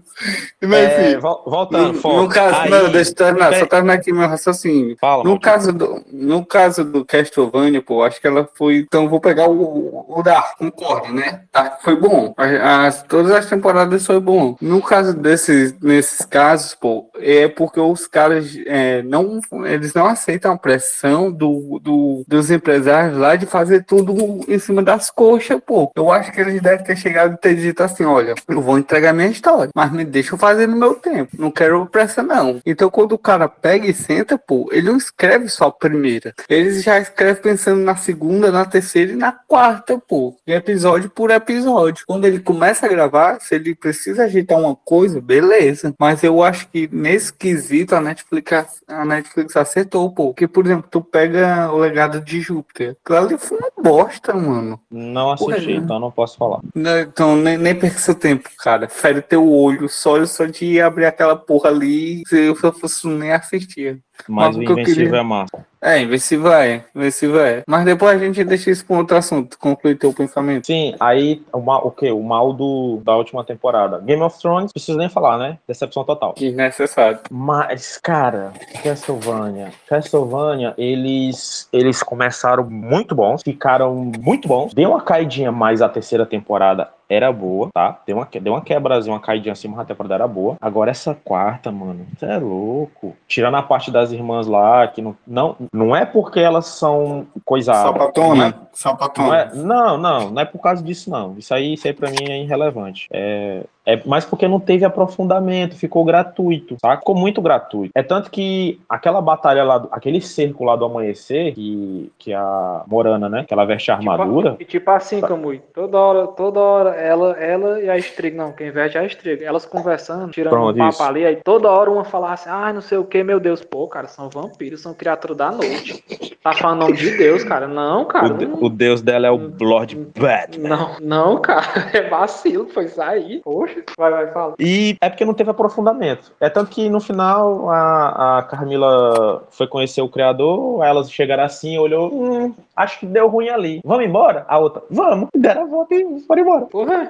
Mas, é, enfim, vol- voltando, no, foco. no caso, Aí- não, deixa eu terminar, só terminar aqui meu raciocínio. Fala, No caso do, no caso do Castlevania, pô, acho que ela foi. Então vou pegar o, o Dark, concordo, né? Dark foi bom. As, as- todas as temporadas foi bom. No caso desses, nesses casos, pô, é porque os caras é, não, eles não aceitam a pressão do, do- dos empresários lá de fazer tudo em cima das coxas, pô. Eu acho que eles devem ter chegado e ter dito assim, olha, eu vou entregar minha história, mas me deixa eu fazer no meu tempo. Não quero pressa, não. Então, quando o cara pega e senta, pô, ele não escreve só a primeira. Ele já escreve pensando na segunda, na terceira e na quarta, pô. Episódio por episódio. Quando ele começa a gravar, se ele precisa ajeitar uma coisa, beleza. Mas eu acho que nesse quesito a Netflix, a Netflix acertou, pô. Porque, por exemplo, tu pega o legado de Júpiter. Aquilo ali foi uma bosta, mano. Não assisti, Ué. então não posso falar. Não, Então, nem, nem perca seu tempo, cara. Fere teu olho, só, só de abrir aquela porra ali. Se eu fosse nem assistia. Mas o que Invencível queria- é massa. É, vai, vê se vai. Mas depois a gente deixa isso para outro assunto, conclui teu pensamento. Sim, aí o, mal, o quê? O mal do, da última temporada. Game of Thrones, preciso nem falar, né? Decepção total. Que necessário. Mas, cara, Castlevania. Castlevania, eles, eles começaram muito bons, ficaram muito bons. Deu uma caidinha, mas a terceira temporada era boa, tá? Deu uma, deu uma quebrazinha, uma caidinha assim, mas a temporada era boa. Agora essa quarta, mano, você é louco. Tirando a parte das irmãs lá, que não, não, não é porque elas são coisadas. Sapatona? Não Sapatona. é, não, não, não é por causa disso, não. Isso aí, isso aí pra mim é irrelevante. É, é mais porque não teve aprofundamento, ficou gratuito, tá? Ficou muito gratuito. É tanto que aquela batalha lá, aquele cerco lá do amanhecer, que, que a Morana, né? Que ela veste a armadura. Tipo, e tipo assim, Camui, toda hora, toda hora, ela, ela e a Estriga, não, quem veste é a Estriga, elas conversando, tirando Pronto, um papo isso. ali, aí toda hora uma falava assim, ai, não sei o que, meu Deus, pô, cara, são vampiros, são criaturas da noite. Tá falando em nome de Deus, cara. Não, cara. O, não, o deus dela é o Lord Batman. não, não, cara. É vacilo, foi sair. Poxa, vai, vai, fala. E é porque não teve aprofundamento. É tanto que no final a, a Carmila foi conhecer o criador, elas chegaram assim, olhou, hum, acho que deu ruim ali. Vamos embora? A outra, vamos. Deram a volta e foram embora. Porra.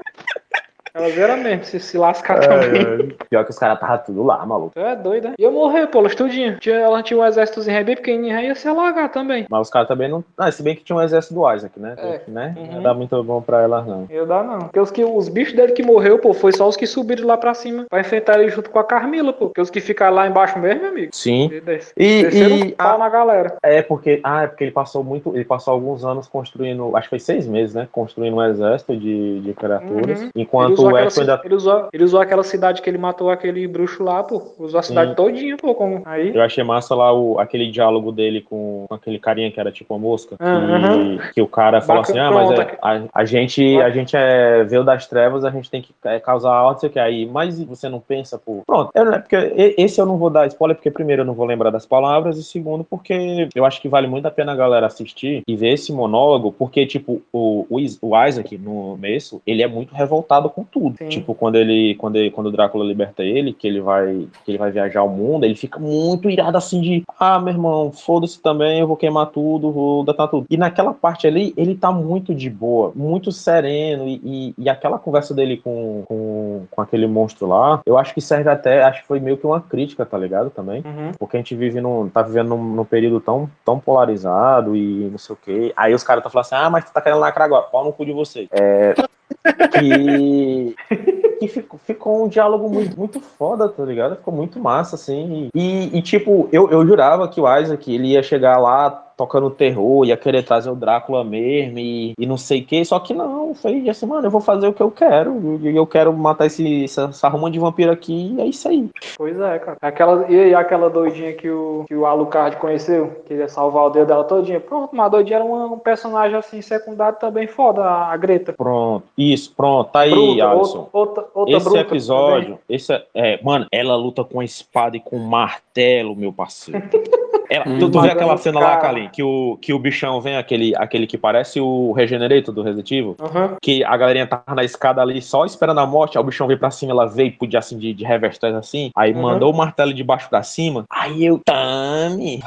Elas eram mesmo, se, se lascar também. Pior que os caras estavam tudo lá, maluco. Tu é doido, né? Ia morrer, pô, elas tudinho. Tinha, ela tinha um exércitozinho bem pequenininho, aí ia se alagar também. Mas os caras também não. Ah, se bem que tinha um exército do Isaac, né? É. né? Uhum. Não dá muito bom pra elas, não. Eu dá não. Porque os, que, os bichos dele que morreu, pô, foi só os que subiram lá pra cima pra enfrentar ele junto com a Carmila, pô. Porque os que ficaram lá embaixo mesmo, meu amigo. Sim. E des- E, Desceram e um pau ah, na galera. é porque. Ah, é porque ele passou muito. Ele passou alguns anos construindo. Acho que foi seis meses, né? Construindo um exército de, de criaturas. Uhum. Enquanto usou, o aquela, ainda. ele, usou, ele usou aquela cidade que ele matou aquele bruxo lá, pô. Usou a cidade Sim. todinha, pô. Como... Aí. Eu achei massa lá o, aquele diálogo dele com, com aquele carinha que era tipo uma mosca. Uhum. Que, que o cara assim: Bacana, ah, mas é, a, a gente, a gente é veio das trevas, a gente tem que é, causar a ordem, sei o que aí. Mas você não pensa, pô. Pronto, eu, é porque esse eu não vou dar spoiler, porque primeiro eu não vou lembrar das palavras, e segundo, porque eu acho que vale muito a pena a galera assistir e ver esse monólogo, porque, tipo, o, o, o Isaac, no começo, ele é muito revoltado com tudo. Sim. Tipo, quando ele, quando ele, quando o Drácula liberta ele, que ele vai, que ele vai viajar ao mundo, ele fica muito irado assim de, ah, meu irmão, foda-se também, eu vou queimar tudo, vou datar tudo. E naquela parte ali, ele tá muito de boa, muito sereno, e, e, e aquela conversa dele com, com, com aquele monstro lá, eu acho que serve até, acho que foi meio que uma crítica, tá ligado, também? Uhum. Porque a gente vive num, tá vivendo num, num período tão, tão polarizado e não sei o quê. Aí os caras estão falando assim, ah, mas tu tá querendo lacrar agora, pau no cu de vocês. É, que que ficou, ficou um diálogo muito, muito foda, tá ligado? Ficou muito massa, assim. E, e, tipo, eu, eu jurava que o Isaac ele ia chegar lá tocando terror, ia querer trazer o Drácula mesmo e, e não sei o que, só que não, foi assim, mano, eu vou fazer o que eu quero, e eu quero matar esse, essa, essa ruma de vampiro aqui, e é isso aí. Pois é, cara. Aquela, e aí, aquela doidinha que o, que o Alucard conheceu, que ia salvar o dedo dela todinha. Pronto, uma doidinha era um, um personagem assim, secundário também foda, a, a Greta. Pronto, isso, pronto, tá aí, Bruta, Alisson. outra, outra Esse bruta episódio, também. esse é, é, mano, ela luta com a espada e com o martelo, meu parceiro. Ela, tu, tu Mas viu aquela cena lá, cara- Kalim, que o, que o bichão vem, aquele, aquele que parece o Regenerator do Resident Evil? Aham. Que a galerinha tava na escada ali só esperando a morte, aí o bichão veio pra cima, ela veio, podia assim de, de reverse assim, aí Uhum. mandou o martelo de baixo pra cima, aí eu, Tami,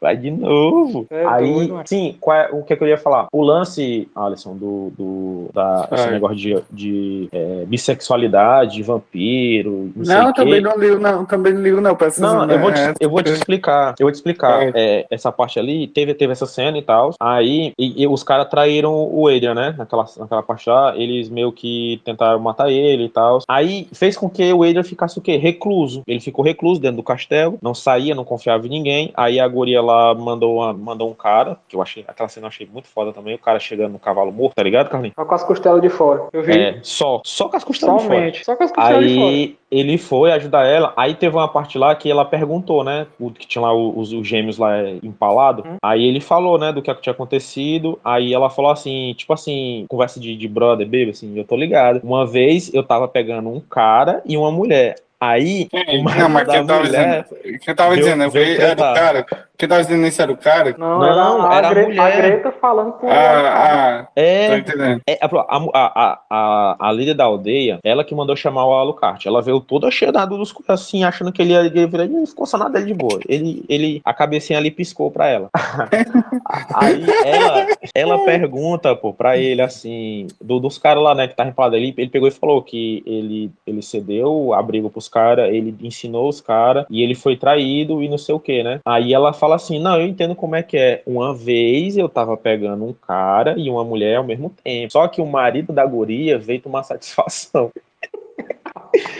vai de novo. É aí, doido, sim, é- o que, que eu ia falar? O lance, Alisson, do, do da, esse Ai. negócio de, de é, bissexualidade, vampiro, não, Não, também não ligo, não. Também não ligo, não. essas Não, eu vou, te, eu vou te explicar. Eu vou te explicar. É. É, essa parte ali, teve, teve essa cena e tal. Aí, e, e os caras traíram o Adrian, né? Naquela, naquela parte lá, eles meio que tentaram matar ele e tal. Aí fez com que o Adrian ficasse o quê? Recluso. Ele ficou recluso dentro do castelo, não saía, não confiava em ninguém. Aí a guria lá mandou, uma- mandou um cara, que eu achei, aquela cena eu achei muito foda também. O cara chegando no cavalo morto, tá ligado, Carlinhos? Só com as costelas de fora. Eu vi. É, só, só com as costelas de fora. Somente. Só com as costelas de fora. Aí ele foi ajudar ela. Aí teve uma parte lá que ela perguntou, né? O que tinha lá os, os gêmeos lá é, empalados. Hum. Aí ele falou, né, do que tinha acontecido. Aí ela falou assim, tipo assim, conversa de, de brother, baby, assim, eu tô ligado. Uma vez eu tava pegando um cara e uma mulher. Aí, o marido Não, mas da quem tava mulher- dizendo, quem tava veio- dizendo, eu veio falei, era o cara. Dizendo isso era o cara? Não, Não, era, a, era a mulher. Greta falando com o. Ah, ah, tô É, entendendo. É, a, a, a, a, a líder da aldeia, ela que mandou chamar o Alucard. Ela veio toda cheirada dos assim, achando que ele ia ele virar e ficou só nada dele de boa. Ele, ele, a cabecinha ali piscou pra ela. Aí ela, ela pergunta, pô, pra ele assim, do- dos caras lá, né, que tá empalado ali, ele pegou e falou que ele, ele cedeu abrigo pros caras, ele ensinou os caras e ele foi traído e não sei o que, né? Aí ela fala assim: Não, eu entendo como é que é. Uma vez eu tava pegando um cara e uma mulher ao mesmo tempo. Só que o marido da guria veio tomar satisfação.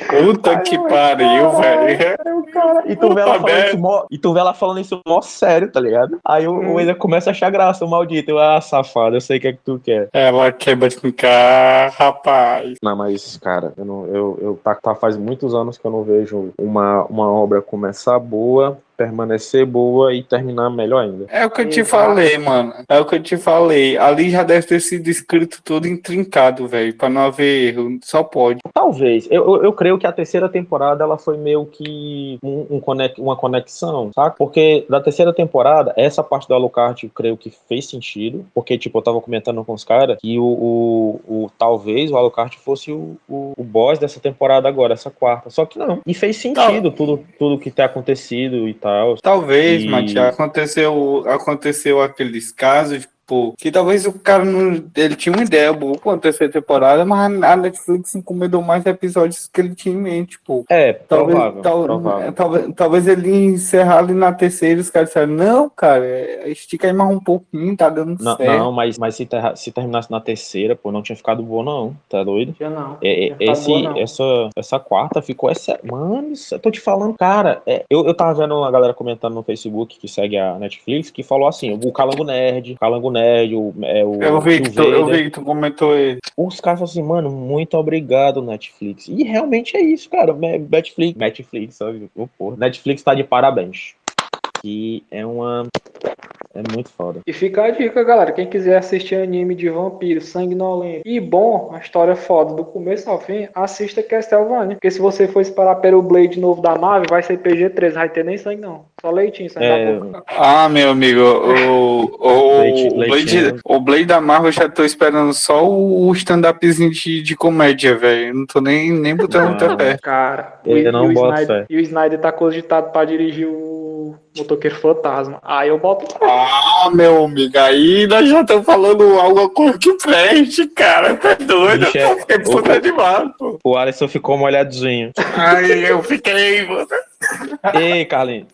Puta que pariu, velho. Cara- E tu vê ela falando isso mó, e tu vê ela falando isso mó sério, tá ligado? Aí o, Hum. Ender começa a achar graça, o maldito. Eu, ah, safado, eu sei o que é que tu quer. Ela quer brincar, rapaz. Não, mas, cara, eu, não, eu, eu tá, tá faz muitos anos que eu não vejo uma, uma obra começar boa, permanecer boa e terminar melhor ainda. É o que eu te falei, mano. É o que eu te falei. Ali já deve ter sido escrito tudo intrincado, velho. Pra não haver erro. Só pode. Talvez. Eu, eu, eu creio que a terceira temporada ela foi meio que um, um conex- uma conexão, saca? Porque da terceira temporada, essa parte do Alucard eu creio que fez sentido. Porque, tipo, eu tava comentando com os caras que o, o, o- talvez o Alucard fosse o, o, o boss dessa temporada agora, essa quarta. Só que não. E fez sentido tudo, tudo que tem acontecido e tal. Talvez, E- Mati, aconteceu, aconteceu aqueles casos, tipo, que talvez o cara não. Ele tinha uma ideia boa pra uma terceira temporada, mas a Netflix encomendou mais episódios que ele tinha em mente, pô. É, Talvez, provável. tal- provável. talvez, talvez ele encerrar ali na terceira e os caras disseram, não, cara, é, estica aí mais um pouquinho, tá dando Não, certo. não, mas, mas se, terra- se terminasse na terceira, pô, não tinha ficado bom, não. Tá doido? Já não. É, é, esse, boa, não. essa, essa quarta ficou essa. Mano, isso- eu tô te falando, cara. é, eu, eu tava vendo uma galera comentando no Facebook que segue a Netflix que falou assim: o Calango Nerd, Calango Nerd, o, é, o Eu vi, que tu, eu vi que tu comentou ele. Os caras falam assim, mano, muito obrigado, Netflix. E realmente é isso, cara. Netflix, Netflix, sabe? Ô, porra. Netflix tá de parabéns. Que é uma. É muito foda. E fica a dica, galera. Quem quiser assistir anime de vampiro, sanguinolento e bom, uma história foda do começo ao fim, assista Castlevania. Porque se você for esperar pelo Blade novo da nave, vai ser PG-13, vai ter nem sangue não. Só leitinho, sangue É, da boca. Ah, meu amigo, o, o, Leite- o, leitinho. Blade, o Blade da Marvel eu já tô esperando só o stand-upzinho de, de comédia, velho. Não tô nem, nem botando Não. muita fé. Cara, Eu e, não e o boto Snyder, fé. e o Snyder tá cogitado pra dirigir o Motoqueiro Fantasma. Aí eu boto Ah, meu amigo, aí nós já estamos falando alguma coisa que preste, cara. Tá doido? Bicho, é- É puta demais, pô. O Alisson ficou molhadinho. Aí eu fiquei, mano. Ei, Carlinhos.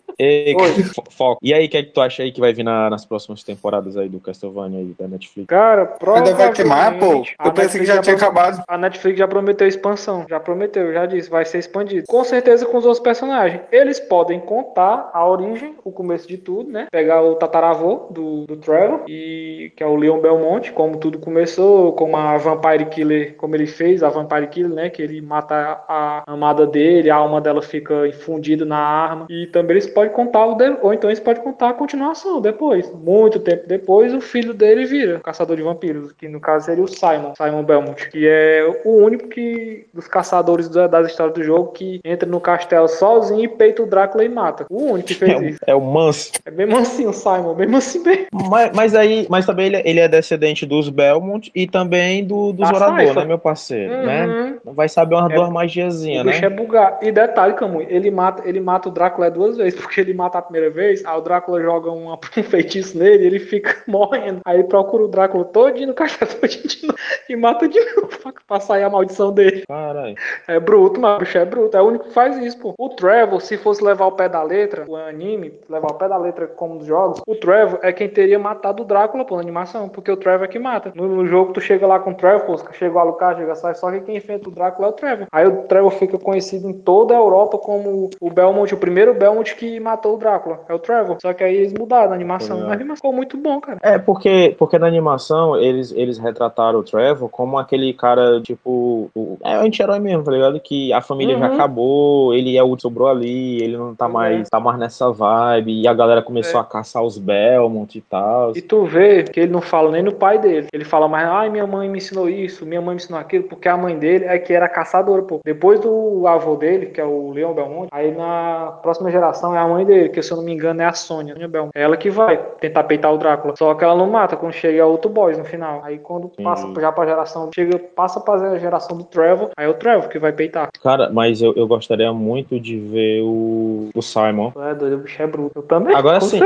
Fo- foco. E aí, o que é que tu acha aí que vai vir na- nas próximas temporadas aí do Castlevania aí da Netflix? Cara, Ainda vai queimar, pô. provavelmente, a Eu pensei que Netflix já tinha pro- acabado. A Netflix já prometeu expansão. Já prometeu, já disse, vai ser expandido. Com certeza com os outros personagens. Eles podem contar a origem, o começo de tudo, né? Pegar o tataravô do, do Trevor, e, que é o Leon Belmont, como tudo começou, como a Vampire Killer, como ele fez, a Vampire Killer, né? Que ele mata a amada dele, a alma dela fica infundida na arma. E também eles podem contar o de- ou então eles podem contar a continuação depois. Muito tempo depois, o filho dele vira caçador de vampiros, que no caso seria o Simon, Simon Belmont, que é o único que dos caçadores da- das histórias do jogo que entra no castelo sozinho e peita o Drácula e mata. O único que É fez o, isso. é o Manso. É bem mansinho o Simon, bem mansinho mesmo. Mas, mas aí, mas também ele, ele é descendente dos Belmont e também do, dos Da Orador, né, meu parceiro? Né? Uhum. Não vai saber umas É- duas magiazinhas, bicho né? é bugar. E detalhe, Camu, ele mata, ele mata o Drácula duas vezes, porque ele mata a primeira vez, aí o Drácula joga um, um feitiço nele e ele fica morrendo. Aí ele procura o Drácula todinho no castelo todinho de novo, e mata de novo pra, sair a maldição dele. Caralho. É bruto, mas o bicho é bruto. É o único que faz isso, pô. O Trevor, se fosse levar o pé da letra, o anime, levar o pé da letra como dos jogos, o Trevor é quem teria matado o Drácula, pô, na animação. Porque o Trevor é que mata. No, no jogo, tu chega lá com o Trevor, pô, chega o Alucard, chega sai, só que quem enfrenta o Drácula é o Trevor. Aí o Trevor fica conhecido em toda a Europa como o Belmont, o primeiro Belmont que matou o Drácula. É o Trevor. Só que aí eles mudaram a animação. Legal. Mas animação ficou muito bom, cara. É, porque, porque na animação eles, eles retrataram o Trevor como aquele cara, tipo, o, é o anti-herói mesmo, tá ligado? Que a família já Uhum. acabou, ele é o que sobrou ali, ele não tá mais, tá mais nessa vibe, e a galera começou É. a caçar os Belmont e tal. E tu vê que ele não fala nem no pai dele. Ele fala mais, ai, minha mãe me ensinou isso, minha mãe me ensinou aquilo, porque a mãe dele é que era caçadora, pô. Depois do avô dele, que é o Leon Belmont, aí na próxima geração é a mãe dele, que se eu não me engano é a Sônia, Belmont. É ela que vai tentar peitar o Drácula. Só que ela não mata quando chega outro boss no final. Aí quando passa já pra geração, chega, passa pra geração do Trevor, aí é o Trevor que vai peitar. Cara, mas eu, eu gostaria muito de ver o, o Simon, É doido, o bicho é bruto. Eu também. Agora sim.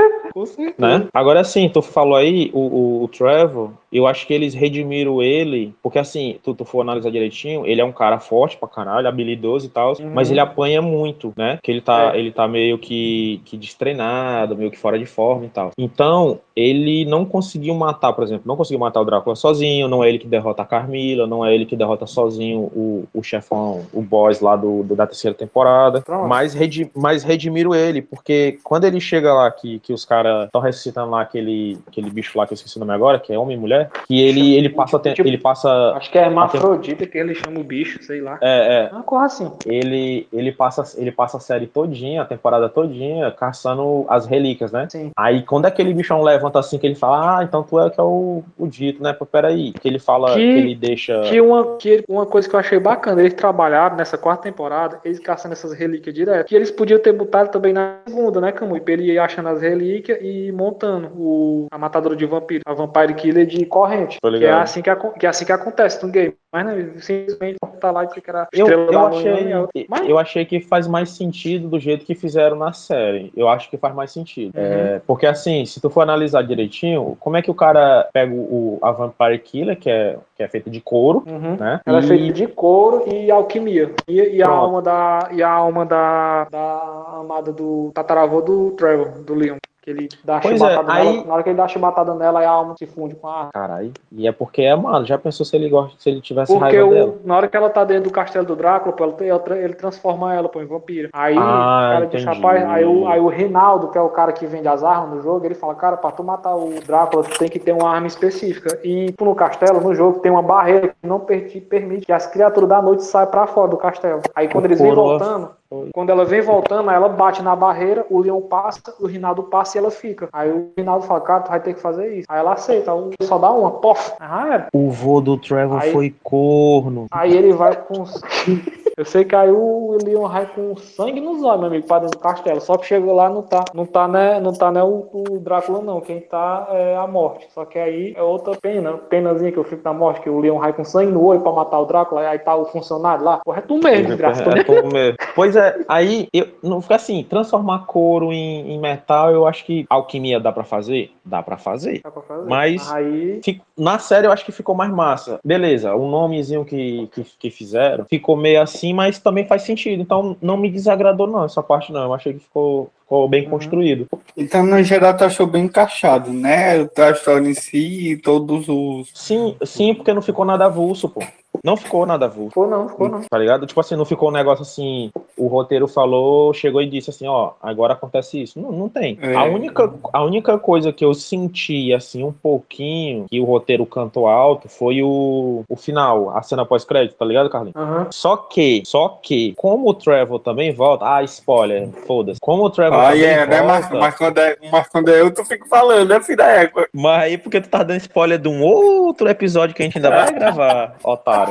né? Agora sim, tu falou aí, o, o, o Trevor, eu acho que eles redimiram ele, porque assim, tu, tu for analisar direitinho, ele é um cara forte pra caralho, habilidoso e tal, Uhum. mas ele apanha muito, né? Que ele tá, É. ele tá meio que, que destreinado, meio que fora de forma e tal. Então, ele não conseguiu matar, por exemplo, não conseguiu matar o Drácula sozinho, não é ele que derrota a Carmila, não é ele que derrota sozinho o, o chefão, o boss lá do, do- da terceira temporada, Pronto. mas, redi, mas redimiram ele, porque quando ele chega lá, que, que os caras estão ressuscitando lá aquele, aquele bicho lá que eu esqueci o nome agora, que é homem e mulher, que ele, ele passa, tem- Tipo- ele passa, Acho que é hermafrodita que ele chama o bicho, sei lá. é, é, Uma coisa assim. ele, ele, passa, ele passa a série todinha, a temporada todinha, caçando as relíquias, né? Sim. Aí quando aquele bichão levanta assim, que ele fala, ah, então tu é que é o, o dito, né? Pô, peraí, que ele fala, Que- que, ele deixa... Que uma, que uma coisa que eu achei bacana, eles trabalharam nessa quarta temporada, eles caçando essas relíquias direto. Que eles podiam ter botado também na segunda, né, Camu? Pra ele ir achando as relíquias e montando o, a matadora de vampiro, a Vampire Killer de corrente. Que é, assim que, que é assim que acontece no game. Mas não, simplesmente tá lá e que era Eu, eu, achei, manhã. Mas, eu achei que faz mais sentido do jeito que fizeram na série. Eu acho que faz mais sentido. Uhum. É, porque assim, se tu for analisar direitinho, como é que o cara pega o, a Vampire Killer, que é, que é feita de couro, Uhum. né? Ela é e- feita de couro e alquimia. E, e a alma da. E a alma da. Da amada do tataravô do Trevor, do Leon. Ele dá a Pois chibatada é, nela. aí- Na hora que ele dá a chibatada nela, aí a alma se funde com a arma. Caralho. E é porque é, mano, já pensou se ele gosta, se ele tivesse Porque raiva dela? o, na hora que ela tá dentro do castelo do Drácula, pô, ela ele transforma ela pô, em vampira. Aí Ah, o cara entendi. rapaz, aí o, aí o Reinaldo, que é o cara que vende as armas no jogo, ele fala, cara, pra tu matar o Drácula, tu tem que ter uma arma específica. E no castelo, no jogo, tem uma barreira que não per- te permite que as criaturas da noite saiam pra fora do castelo. Aí quando O eles vêm voltando. Quando ela vem voltando, ela bate na barreira, o leão passa, o Rinaldo passa e ela fica. Aí o Rinaldo fala, cara, tu vai ter que fazer isso. Aí ela aceita, só dá uma, pof. Ah, era. O vô do Trevor Aí- foi corno. Aí ele vai com. Eu sei que aí o Leon vai com sangue nos olhos, meu amigo, pra dentro do castelo. Só que chegou lá não tá, não tá, né, não tá né, o, o Drácula, não. Quem tá é a morte. Só que aí é outra pena, penazinha que eu fico na morte, que o Leon vai com sangue no olho pra matar o Drácula, aí tá o funcionário lá. Porra, é tu mesmo, desgraça. É, tô mesmo. Pois é, aí eu não fica assim, transformar couro em, em metal, eu acho que alquimia dá pra fazer, dá pra fazer. Dá pra fazer. Mas- Aí. Fico- Na série eu acho que ficou mais massa. Beleza, o nomezinho que, que, que fizeram ficou meio assim, assim, mas também faz sentido. Então não me desagradou, não, essa parte não. Eu achei que ficou, ficou bem Uhum. construído. Então, no geral, tu achou bem encaixado, né? A história em si e todos os. Sim, sim, porque não ficou nada avulso, pô. Não ficou nada avulso. Ficou não, ficou não. Tá ligado? Tipo assim, não ficou um negócio assim, o roteiro falou, chegou e disse assim, ó, agora acontece isso. Não, não tem. É. A, única, a única coisa que eu senti, assim, um pouquinho, que o roteiro cantou alto, foi o, o final, a cena pós-crédito, tá ligado, Carlinhos? Aham. Só que, só que, como o Trevor também volta, ah, spoiler, foda-se. Como o Trevor Ah, também é, né? Mas, volta, mas, quando é, mas quando é eu, tu fica falando, né, filho da égua? mas aí porque tu tá dando spoiler de um outro episódio que a gente ainda vai gravar, otário.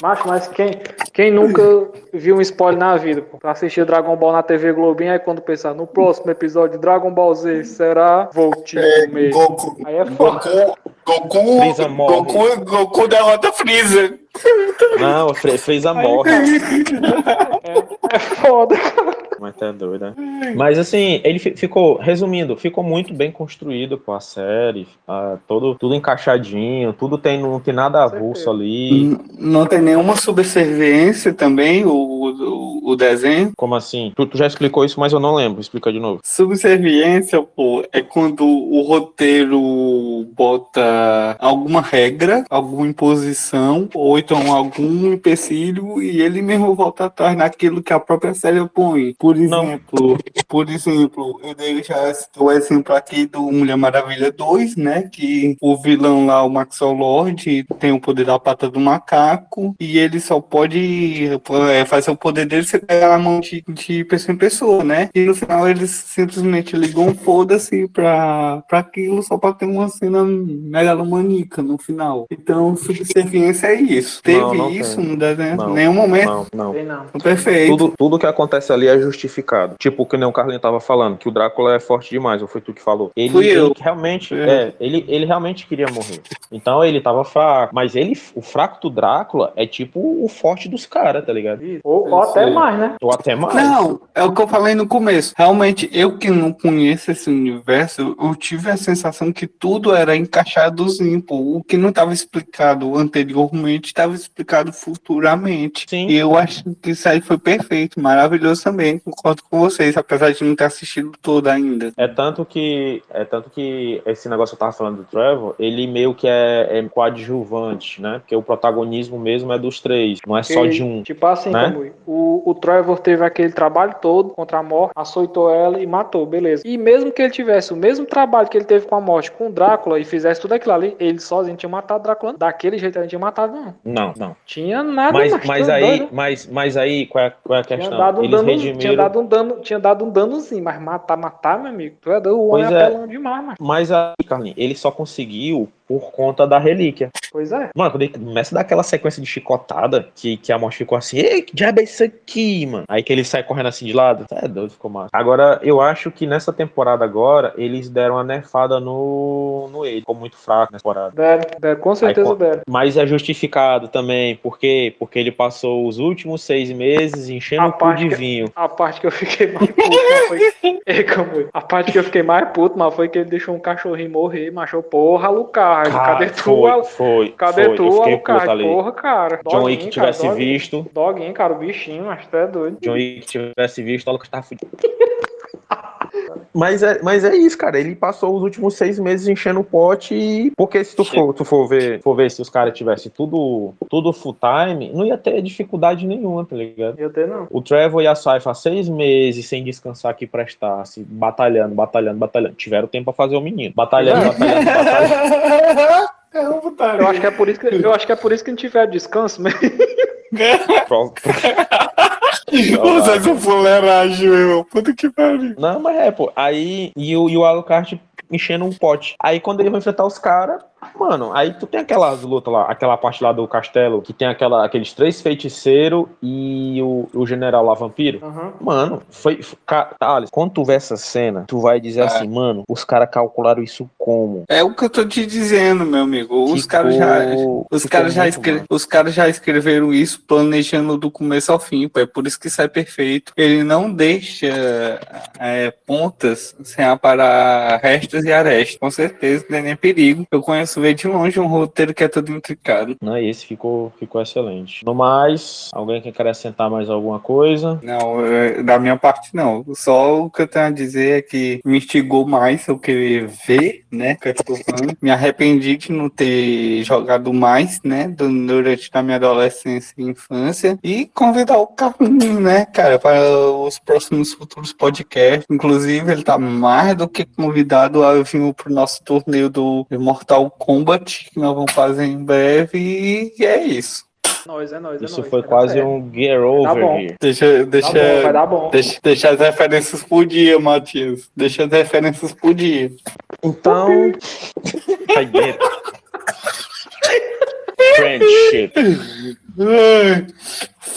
Macho, mas quem, quem nunca viu um spoiler na vida, pô? Pra assistir Dragon Ball na TV Globinho, aí quando pensar no próximo episódio de Dragon Ball Z, será? Vou te comer. Goku. Aí é foda. Goku. Goku. Freeza morre. Goku, Goku derrota Freeza. Não, o Fre- fez a morte. É foda. Mas tá doido, né? Mas assim, ele fi- ficou, resumindo, ficou muito bem construído com a série, ah, todo, tudo encaixadinho, tudo tem, não tem nada avulso ali. N- Não tem nenhuma subserviência também, o, o, o desenho. Como assim? Tu, tu já explicou isso, mas eu não lembro. Explica de novo. Subserviência, pô, é quando o roteiro bota alguma regra, alguma imposição, ou então algum empecilho, e ele mesmo volta atrás naquilo que a própria série põe. Por Não. exemplo, por exemplo, eu dei já o exemplo aqui do Mulher Maravilha 2, né? Que o vilão lá, o Maxwell Lord, tem o poder da pata do macaco, e ele só pode é, fazer o poder dele se pegar na mão de, de pessoa em pessoa, né? E no final eles simplesmente ligam um foda-se pra, pra aquilo só pra ter uma cena megalomaníaca no final. Então, subserviência é isso. Teve Não, não isso tem. no desenho? Não, Nenhum momento. Não, não. Perfeito. Tudo, tudo que acontece ali é justificado. Tipo, que nem o Carlinho tava falando, que o Drácula é forte demais, ou foi tu que falou. Ele, Fui ele eu. realmente, É. é, ele, ele realmente queria morrer. Então ele tava fraco. Mas ele, o fraco do Drácula é tipo o forte dos caras, tá ligado? Isso. Ou, ou até Sei. Mais, né? Ou até mais. Não, é o que eu falei no começo. Realmente, eu que não conheço esse universo, eu tive a sensação que tudo era encaixadozinho, pô. O que não estava explicado anteriormente estava explicado futuramente. Sim. E eu acho que isso aí foi perfeito, maravilhoso também. Concordo com vocês, apesar de não ter assistido todo ainda. É tanto que é tanto que esse negócio que eu tava falando do Trevor, ele meio que é, é coadjuvante, né? Porque o protagonismo mesmo é dos três, não é só de um. Tipo assim, né? Kamui, o, o Trevor teve aquele trabalho todo contra a morte, açoitou ela e matou, beleza. E mesmo que ele tivesse o mesmo trabalho que ele teve com a morte com o Drácula e fizesse tudo aquilo ali, ele sozinho tinha matado o Drácula. Daquele jeito ele não tinha matado, não. Não, não. Tinha nada, Mas, mas aí, doido. mas, mas aí, qual é, qual é a Tinha questão? dado, um Eles dano, redimiram. tinha, dado um dano, tinha dado um danozinho, mas matar, matar, meu amigo. Tu é doido, o homem é é. apelão demais, mano. Mas aí, Carlinhos, ele só conseguiu por conta da relíquia. Pois é. Mano, quando ele começa daquela sequência de chicotada, que, que a morte ficou assim, ei, que diabo é isso aqui, mano? Aí que ele sai correndo assim de lado, é doido, ficou massa. Agora, eu acho que nessa temporada agora, eles deram uma nerfada no, no ele, ficou muito fraco nessa temporada. Deram, deram, com certeza Aí, deram. Mas é justificado também, por quê? Porque ele passou os últimos seis meses enchendo A o cu de que- vinho. A parte que eu fiquei mais puto, foi. Ei, Kamui, A parte que eu fiquei mais puto, mas foi que ele deixou um cachorrinho morrer, macho. Porra, Alucard. Cadê tu, foi, foi, Cadê foi, tu, Alucard? Porra, cara. John Doguinho, Wick cara, tivesse doguinho. visto, Doguinho, cara, o bichinho, mas tu é doido. John Wick tivesse visto, o Lucas tava fudido. Mas é, mas é isso, cara. Ele passou os últimos seis meses enchendo o pote e. Porque se tu for, tu for, ver, for ver se os caras tivessem tudo, tudo full time, não ia ter dificuldade nenhuma, tá ligado? Eu tenho não. O Trevor e a Saifa seis meses sem descansar que prestasse, batalhando, batalhando, batalhando. Tiveram tempo pra fazer o menino. Batalhando, batalhando, batalhando. É um putaria. Eu acho que é por isso que, eu acho que, é por isso que não tiver descanso mesmo. Pro- Vocês são fuleiragem, meu. Puta que pariu. Não, mas é, pô. Aí, e o, e o Alucard enchendo um pote. Aí quando ele vai enfrentar os caras, mano, aí tu tem aquelas lutas lá, aquela parte lá do castelo, que tem aquela, aqueles três feiticeiros e o, o general lá vampiro. Aham. Mano, foi. foi- Thales, quando tu vê essa cena, tu vai dizer É. assim, mano, os caras calcularam isso como? É o que eu tô te dizendo, meu amigo. Os caras já. Os caras já, escre- os caras já escreveram isso planejando do começo ao fim, pô. É por isso que sai perfeito. Ele não deixa é, pontas sem aparar restas e arestas. Com certeza, não é nem perigo. Eu conheço ver de longe um roteiro que é todo intricado. Não, esse ficou, ficou excelente. No mais, alguém quer acrescentar mais alguma coisa? Não, é, da minha parte não. Só o que eu tenho a dizer é que me instigou mais eu querer ver, né? Castlevania. Me arrependi de não ter jogado mais, né? Durante a minha adolescência e infância. E convidar o Carlinhos, né, cara, para os próximos futuros podcasts. Inclusive, ele tá mais do que convidado a vir pro nosso torneio do Mortal Kombat, que nós vamos fazer em breve. E é isso. Nós, é nóis, é Isso nóis, foi vai dar quase certo. um get over here. Deixa, deixa, Tá bom, vai dar bom. deixa, deixa as referências por dia, Matias. Deixa as referências por dia. Então. I get it. Friendship.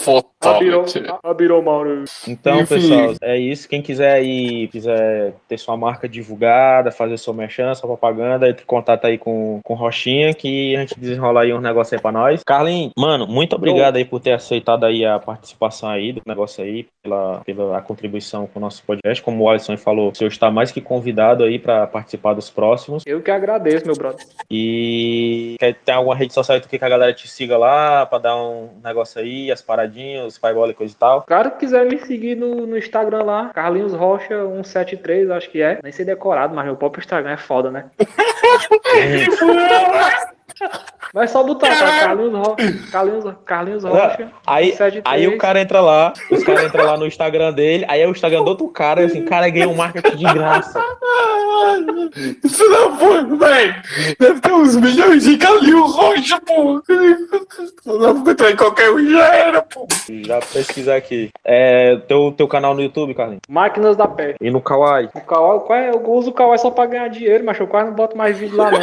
Fatality. abirou, Mauro. Então, Enfim. pessoal, é isso. Quem quiser aí, quiser ter sua marca divulgada, fazer sua merchan, sua propaganda, entre em contato aí com, com o Rochinha, que a gente desenrola aí um negócio aí pra nós. Carlinhos, mano, muito obrigado aí por ter aceitado aí a participação aí do negócio aí, pela, pela contribuição com o nosso podcast. Como o Alisson falou, o senhor está mais que convidado aí pra participar dos próximos. Eu que agradeço, meu brother. E quer ter alguma rede social aí que a galera te siga lá, pra dar um negócio aí, as paradinhas, os fireball e coisa e tal. Cara, que quiser me seguir no, no Instagram lá, Carlinhos Rocha 173, acho que é. Nem sei decorado, mas meu próprio Instagram é foda, né? Mas só botar, tá? Carlinhos, Ro... Carlinhos, Carlinhos Rocha Aí, 173. aí o cara entra lá, os caras entram lá no Instagram dele, aí é o Instagram do outro cara, e assim, cara, ganhou um marketing de graça. Isso não foi, velho. Deve ter uns milhões de galinho roxo, pô. Não vou entrar em qualquer um, já era, pô. Já pesquisar aqui. É, teu, teu canal no YouTube, Carlinhos. Máquinas da Pé. E no Kawaii. O Kawaii, é? Eu uso o Kawaii só pra ganhar dinheiro, mas eu quase não boto mais vídeo lá, não.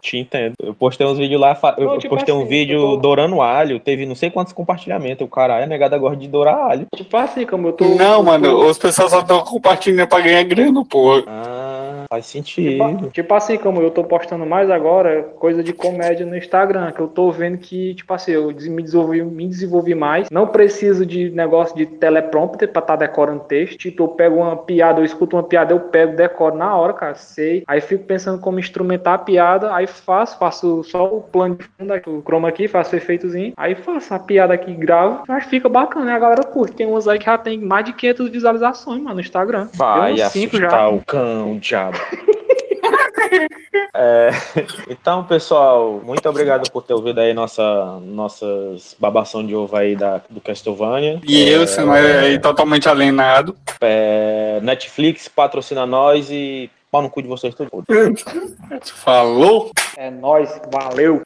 Te entendo. Eu postei uns vídeos lá, eu Não, tipo postei um assim, vídeo eu tô- dourando alho, teve não sei quantos compartilhamentos. O caralho, a negada gosta de dourar alho. tipo assim, como eu tô. Não, mano, os pessoal só estão compartilhando pra ganhar grana, pô. Ah, faz Tipo, sentido. tipo assim, como eu tô postando mais agora, coisa de comédia no Instagram, que eu tô vendo que, tipo assim, eu me desenvolvi, me desenvolvi mais. Não preciso de negócio de teleprompter pra estar decorando texto. Tipo, eu pego uma piada, eu escuto uma piada, eu pego, decoro na hora, cara, sei. Aí fico pensando como instrumentar a piada, aí faço, faço só o plano de fundo, aqui, o chroma aqui, faço o efeitozinho. Aí faço a piada aqui, gravo. Mas fica bacana, né? A galera curte. Tem umas aí que já tem mais de 500 visualizações, mano, no Instagram. Vai uns assustar o cão, o diabo. É, então, pessoal, muito obrigado por ter ouvido aí nossa, nossas babação de ovo aí da, do Castlevania. E eu, sendo aí totalmente alienado. É, Netflix patrocina nós e pau no cu de vocês todos. Falou! É nóis, valeu!